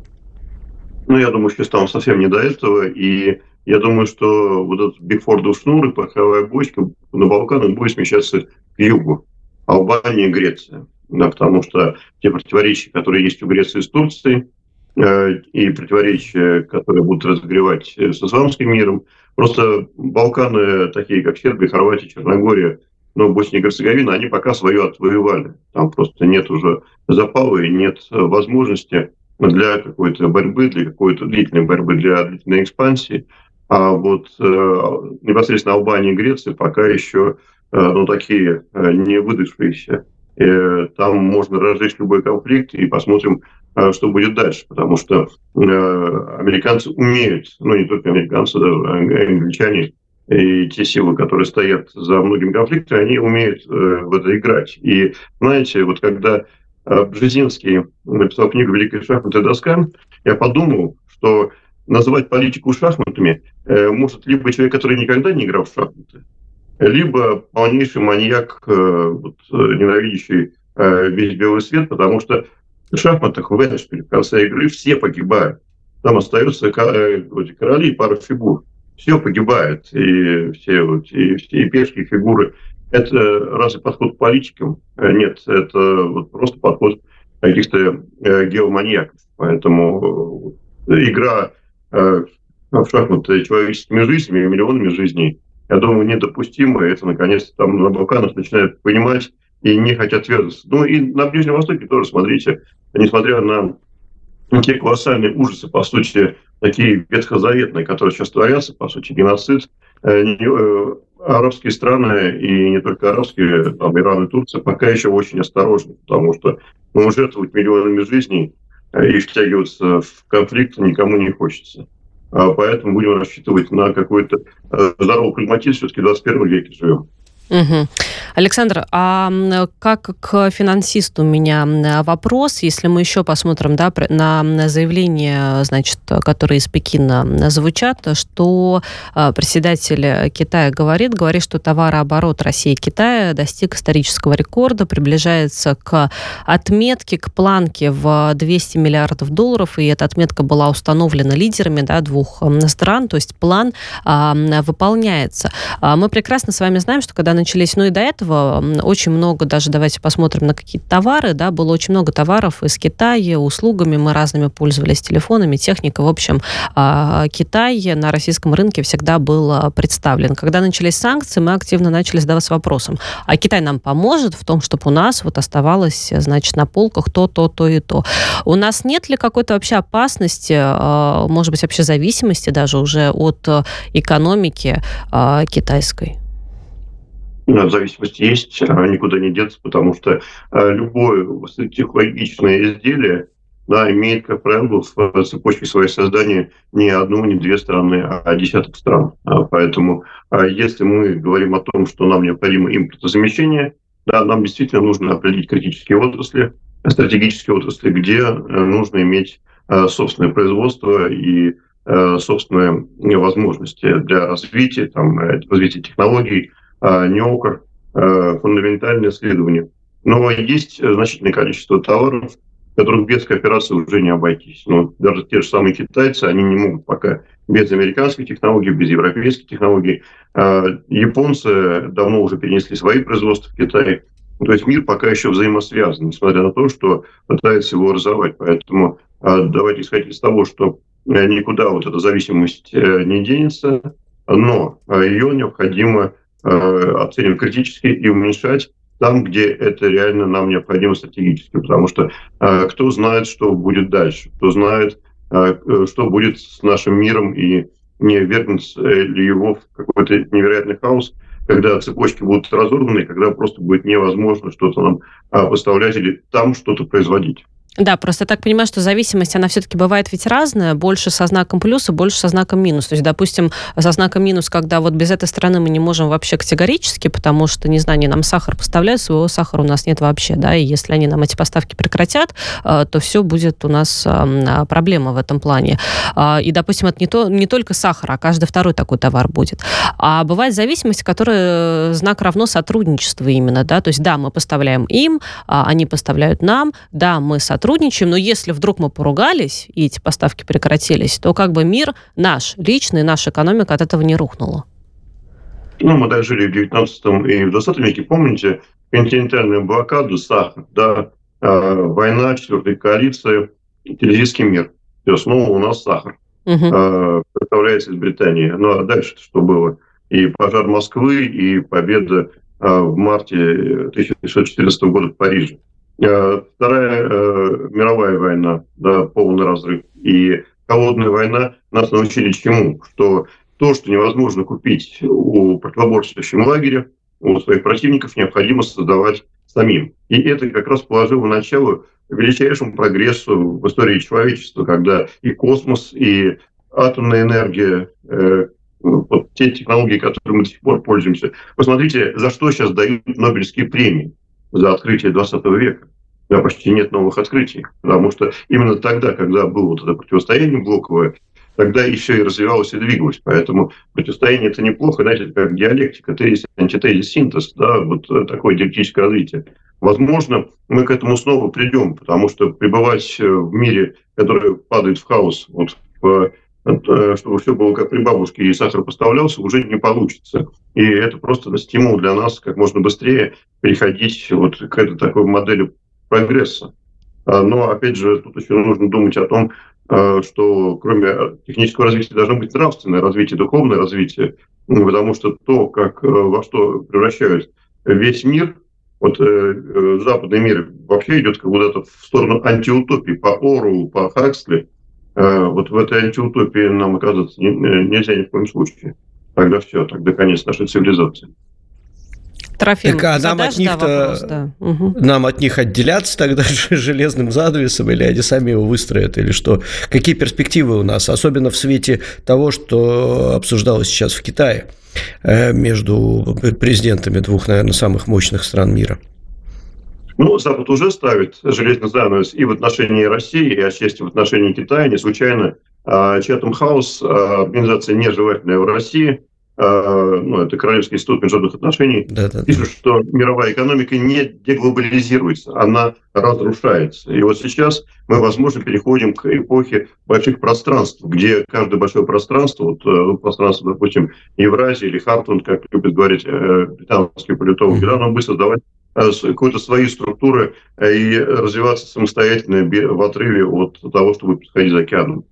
Ну, я думаю, что там совсем не до этого, и я думаю, что вот этот Бигфордов шнур и пороховая бочка на Балканах будет смещаться к югу. Албания и Греция. Да, потому что те противоречия, которые есть у Греции с Турцией, э, и противоречия, которые будут разогревать с исламским миром, просто Балканы, такие как Сербия, Хорватия, Черногория, ну, Босния и Герцеговина, они пока свое отвоевали. Там просто нет уже запала и нет возможности для какой-то борьбы, для какой-то длительной борьбы, для длительной экспансии. А вот непосредственно Албания и Греция пока еще ну, такие не выдохшиеся. Там можно разжечь любой конфликт и посмотрим, что будет дальше. Потому что американцы умеют, ну не только американцы, даже англичане, и те силы, которые стоят за многими конфликтами, они умеют э, в это играть. И знаете, вот когда э, Бжезинский написал книгу «Великая шахматная доска», я подумал, что называть политику шахматами э, может либо человек, который никогда не играл в шахматы, либо полнейший маньяк, вот, ненавидящий весь белый свет, потому что в шахматах в Эшпиле в конце игры все погибают. Там остаются короли и пара фигур все погибает, и все, вот, и все и пешки, фигуры. Это разве подход к политикам? Э, нет, это вот просто подход каких-то э, геоманьяков. Поэтому э, игра в шахматы человеческими жизнями, миллионами жизней, я думаю, недопустима. Это, наконец, там на Балканах начинают понимать и не хотят вернуться. Ну и на Ближнем Востоке тоже, смотрите, несмотря на те колоссальные ужасы, по сути, такие ветхозаветные, которые сейчас творятся, по сути, геноцид, э, э, арабские страны, и не только арабские, там, Иран и Турция, пока еще очень осторожны, потому что ну, жертвовать миллионами жизней э, и втягиваться в конфликт никому не хочется. А поэтому будем рассчитывать на какой-то здоровый прагматизм, все-таки в 21 веке живем. Угу. Александр, а как к финансисту у меня вопрос, если мы еще посмотрим да, на заявления, значит, которые из Пекина звучат, что а, председатель Китая говорит, говорит, что товарооборот России и Китая достиг исторического рекорда, приближается к отметке, к планке в 200 миллиардов долларов, и эта отметка была установлена лидерами да, двух стран, то есть план а, выполняется. А, мы прекрасно с вами знаем, что когда начались, ну и до этого очень много, даже давайте посмотрим на какие-то товары, да, было очень много товаров из Китая, услугами мы разными пользовались, телефонами, техникой. В общем, а, Китай на российском рынке всегда был а, представлен. Когда начались санкции, мы активно начали задаваться вопросом, а Китай нам поможет в том, чтобы у нас вот оставалось, значит, на полках то, то, то и то. У нас нет ли какой-то вообще опасности, а, может быть, вообще зависимости даже уже от экономики китайской? Зависимость есть, никуда не деться, потому что э, любое технологичное изделие да, имеет, как правило, в цепочке своего создания не одну, не две страны, а десяток стран. А поэтому а если мы говорим о том, что нам необходимо импортозамещение, да, нам действительно нужно определить критические отрасли, стратегические отрасли, где э, нужно иметь э, собственное производство и собственные возможности для развития, там, развития технологий, а, НЕОКР, а, фундаментальные исследования. Но есть значительное количество товаров, которых без кооперации уже не обойтись. Но даже те же самые китайцы, они не могут пока без американских технологий, без европейских технологий. А, японцы давно уже перенесли свои производства в Китай. То есть мир пока еще взаимосвязан, несмотря на то, что пытается его разорвать. Поэтому давайте исходить из того, что э, никуда вот эта зависимость э, не денется, но ее необходимо оценивать критически и уменьшать там, где это реально нам необходимо стратегически, потому что э, кто знает, что будет дальше, кто знает, э, что будет с нашим миром и не вергнется ли его в какой-то невероятный хаос, когда цепочки будут разорваны, когда просто будет невозможно что-то нам поставлять или там что-то производить. Да, просто я так понимаю, что зависимость, она все-таки бывает ведь разная, больше со знаком плюс и больше со знаком минус. То есть, допустим, со знаком минус, когда вот без этой стороны мы не можем вообще категорически, потому что, не знаю, они нам сахар поставляют, своего сахара у нас нет вообще, да, и если они нам эти поставки прекратят, э, то все будет у нас а, проблема в этом плане. А, и, допустим, это не, то, не только сахар, а каждый второй такой товар будет. А бывает зависимость, которая знак равно сотрудничеству именно, да, то есть, да, мы поставляем им, а они поставляют нам, да, мы сотрудничаем, сотрудничаем, но если вдруг мы поругались и эти поставки прекратились, то как бы мир наш, личный, наша экономика от этого не рухнула. Ну, мы даже жили в 19 и в 20 веке, помните, континентальную блокаду, сахар, да, э, война, четвертая коалиция, телевизийский мир. Все, снова у нас сахар. Угу. Э, представляется из Британии. Ну, а дальше что было? И пожар Москвы, и победа э, в марте 1914 года в Париже. Э, Вторая э, мировая война, да, полный разрыв. И холодная война нас научили чему? Что то, что невозможно купить у противоборствующего лагеря, у своих противников, необходимо создавать самим. И это как раз положило начало величайшему прогрессу в истории человечества, когда и космос, и атомная энергия, э, вот те технологии, которыми мы до сих пор пользуемся. Посмотрите, за что сейчас дают Нобелевские премии за открытие 20 века. Да, почти нет новых открытий, потому что именно тогда, когда было вот это противостояние блоковое, тогда еще и развивалось и двигалось. Поэтому противостояние это неплохо, знаете, как диалектика, тезис, антитезис, синтез, да, вот такое диалектическое развитие. Возможно, мы к этому снова придем, потому что пребывать в мире, который падает в хаос, вот в Э, чтобы все было как при бабушке и сахар поставлялся, уже не получится. И это просто стимул для нас как можно быстрее переходить вот к этой такой модели прогресса. А, но, опять же, тут еще нужно думать о том, э, что кроме технического развития должно быть нравственное развитие, духовное развитие, потому что то, как, э, во что превращают весь мир, вот э, западный мир вообще идет куда-то в сторону антиутопии по Ору, по Хаксли – Э, вот в этой антиутопии нам оказаться э, нельзя ни в коем случае. Тогда все, тогда конец нашей цивилизации. Трофим, так, а нам от них да, да. угу. нам от них отделяться тогда (laughs) железным занавесом, или они сами его выстроят, или что? Какие перспективы у нас, особенно в свете того, что обсуждалось сейчас в Китае э, между президентами двух, наверное, самых мощных стран мира? Ну, Запад уже ставит железный занавес и в отношении России, и отчасти в отношении Китая. Не случайно Chatham House, организация нежелательная в России, а, ну, это Королевский институт международных отношений, да, да, пишет, да. что мировая экономика не деглобализируется, она разрушается. И вот сейчас мы, возможно, переходим к эпохе больших пространств, где каждое большое пространство, вот э, пространство, допустим, Евразии или Хартланд, как любит говорить э, британский политолог, mm-hmm. оно будет создавать какой-то свои структуры э, и развиваться самостоятельно в отрыве от того, что будет происходить за океаном.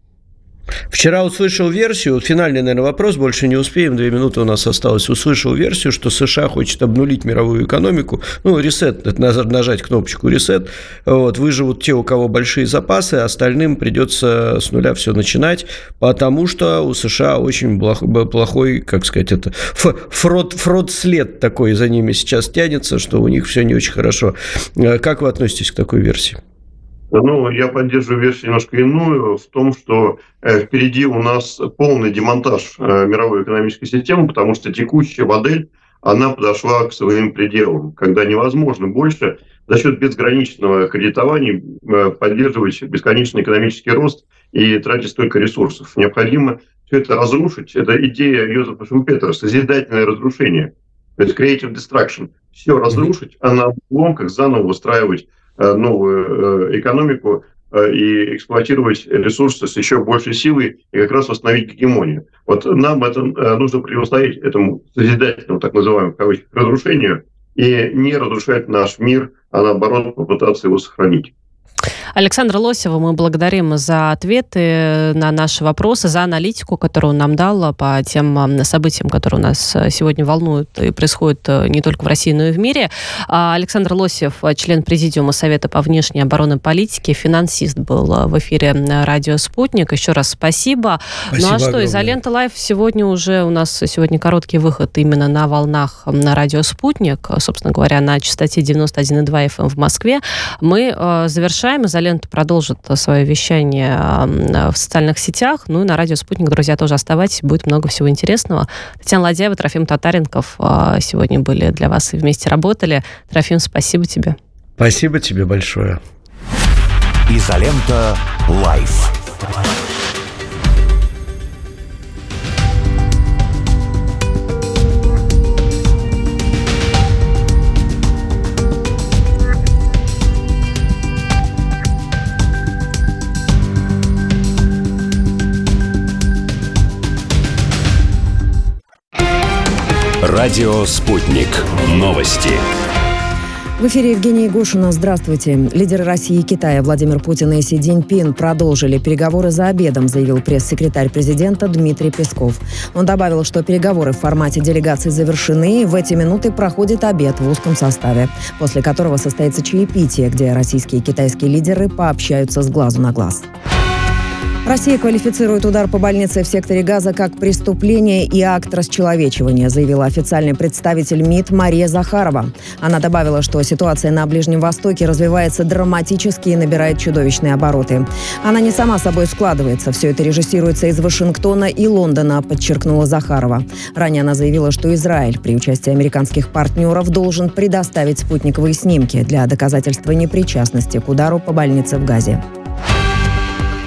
Вчера услышал версию, финальный, наверное, вопрос, больше не успеем, две минуты у нас осталось. Услышал версию, что США хочет обнулить мировую экономику. Ну, ресет, это нажать кнопочку ресет. Вот, выживут те, у кого большие запасы, остальным придется с нуля все начинать, потому что у США очень плохой, как сказать, это фрод, фрод-след такой за ними сейчас тянется, что у них все не очень хорошо. Э, как вы относитесь к такой версии? Ну, я поддерживаю версию немножко иную в том, что э, впереди у нас полный демонтаж э, мировой экономической системы, потому что текущая модель, она подошла к своим пределам, когда невозможно больше за счет безграничного кредитования э, поддерживать бесконечный экономический рост и тратить столько ресурсов. Необходимо все это разрушить. Это идея Йозефа Шумпетера, созидательное разрушение, то есть creative destruction. Все разрушить, а на обломках заново устраивать новую э, экономику э, и эксплуатировать ресурсы с еще большей силой и как раз восстановить гегемонию. Вот нам это нужно противостоять этому созидательному, так называемому, разрушению, и не разрушать наш мир, а наоборот попытаться его сохранить. Александра Лосева мы благодарим за ответы на наши вопросы, за аналитику, которую он нам дал по тем событиям, которые у нас э, сегодня волнуют и происходят э, не только в России, но и в мире. А Александр Лосев, член Президиума Совета по внешней обороны политике, финансист был э, в эфире радио «Спутник». Еще раз спасибо. спасибо ну а что, огромное. «Изолента Live» сегодня уже, у нас сегодня короткий выход именно на волнах на радио «Спутник», собственно говоря, на частоте 91,2 FM в Москве. Мы завершаем «Изолента лента продолжит свое вещание в социальных сетях. Ну и на радио «Спутник», друзья, тоже оставайтесь. Будет много всего интересного. Татьяна Ладяева, Трофим Татаренков а, сегодня были для вас и вместе работали. Трофим, спасибо тебе. Спасибо тебе большое. Изолента «Live». Радио «Спутник». Новости. В эфире Евгения Гошина. Здравствуйте. Лидеры России и Китая Владимир Путин и Си Цзиньпин продолжили переговоры за обедом, заявил пресс-секретарь президента Дмитрий Песков. Он добавил, что переговоры в формате делегации завершены, и в эти минуты проходит обед в узком составе, после которого состоится чаепитие, где российские и китайские лидеры пообщаются с глазу на глаз. Россия квалифицирует удар по больнице в секторе Газа как преступление и акт расчеловечивания, заявила официальный представитель МИД Мария Захарова. Она добавила, что ситуация на Ближнем Востоке развивается драматически и набирает чудовищные обороты. Она не сама собой складывается. Все это режиссируется из Вашингтона и Лондона, подчеркнула Захарова. Ранее она заявила, что Израиль при участии американских партнеров должен предоставить спутниковые снимки для доказательства непричастности к удару по больнице в Газе.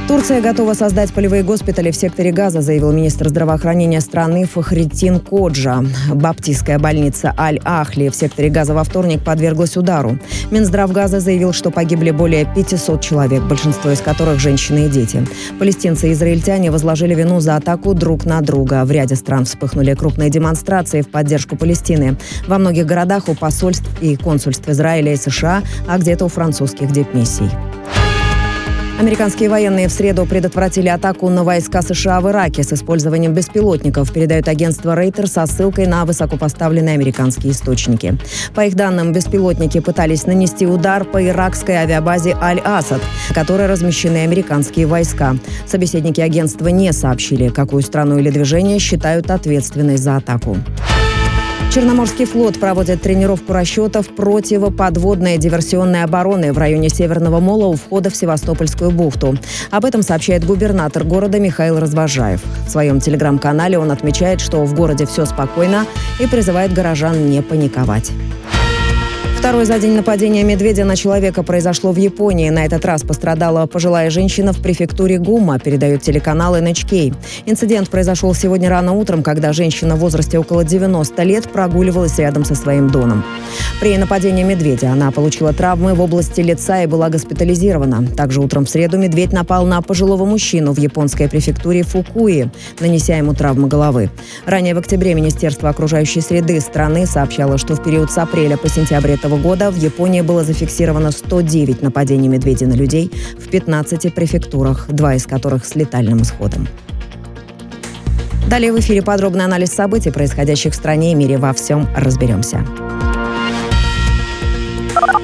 Турция готова создать полевые госпитали в секторе Газа, заявил министр здравоохранения страны Фахритин Коджа. Баптистская больница Аль-Ахли в секторе Газа во вторник подверглась удару. Минздрав Газа заявил, что погибли более 500 человек, большинство из которых женщины и дети. Палестинцы и израильтяне возложили вину за атаку друг на друга. В ряде стран вспыхнули крупные демонстрации в поддержку Палестины. Во многих городах у посольств и консульств Израиля и США, а где-то у французских депмиссий. Американские военные в среду предотвратили атаку на войска США в Ираке с использованием беспилотников, передает агентство Рейтер со ссылкой на высокопоставленные американские источники. По их данным, беспилотники пытались нанести удар по иракской авиабазе Аль-Асад, в которой размещены американские войска. Собеседники агентства не сообщили, какую страну или движение считают ответственной за атаку. Черноморский флот проводит тренировку расчетов противоподводной диверсионной обороны в районе Северного Мола у входа в Севастопольскую бухту. Об этом сообщает губернатор города Михаил Развожаев. В своем телеграм-канале он отмечает, что в городе все спокойно и призывает горожан не паниковать. Второе за день нападение медведя на человека произошло в Японии. На этот раз пострадала пожилая женщина в префектуре Гума, передает телеканал NHK. Инцидент произошел сегодня рано утром, когда женщина в возрасте около 90 лет прогуливалась рядом со своим домом. При нападении медведя она получила травмы в области лица и была госпитализирована. Также утром в среду медведь напал на пожилого мужчину в японской префектуре Фукуи, нанеся ему травмы головы. Ранее в октябре Министерство окружающей среды страны сообщало, что в период с апреля по сентябрь этого года в Японии было зафиксировано 109 нападений медведей на людей в 15 префектурах, два из которых с летальным исходом. Далее в эфире подробный анализ событий, происходящих в стране и мире. Во всем разберемся.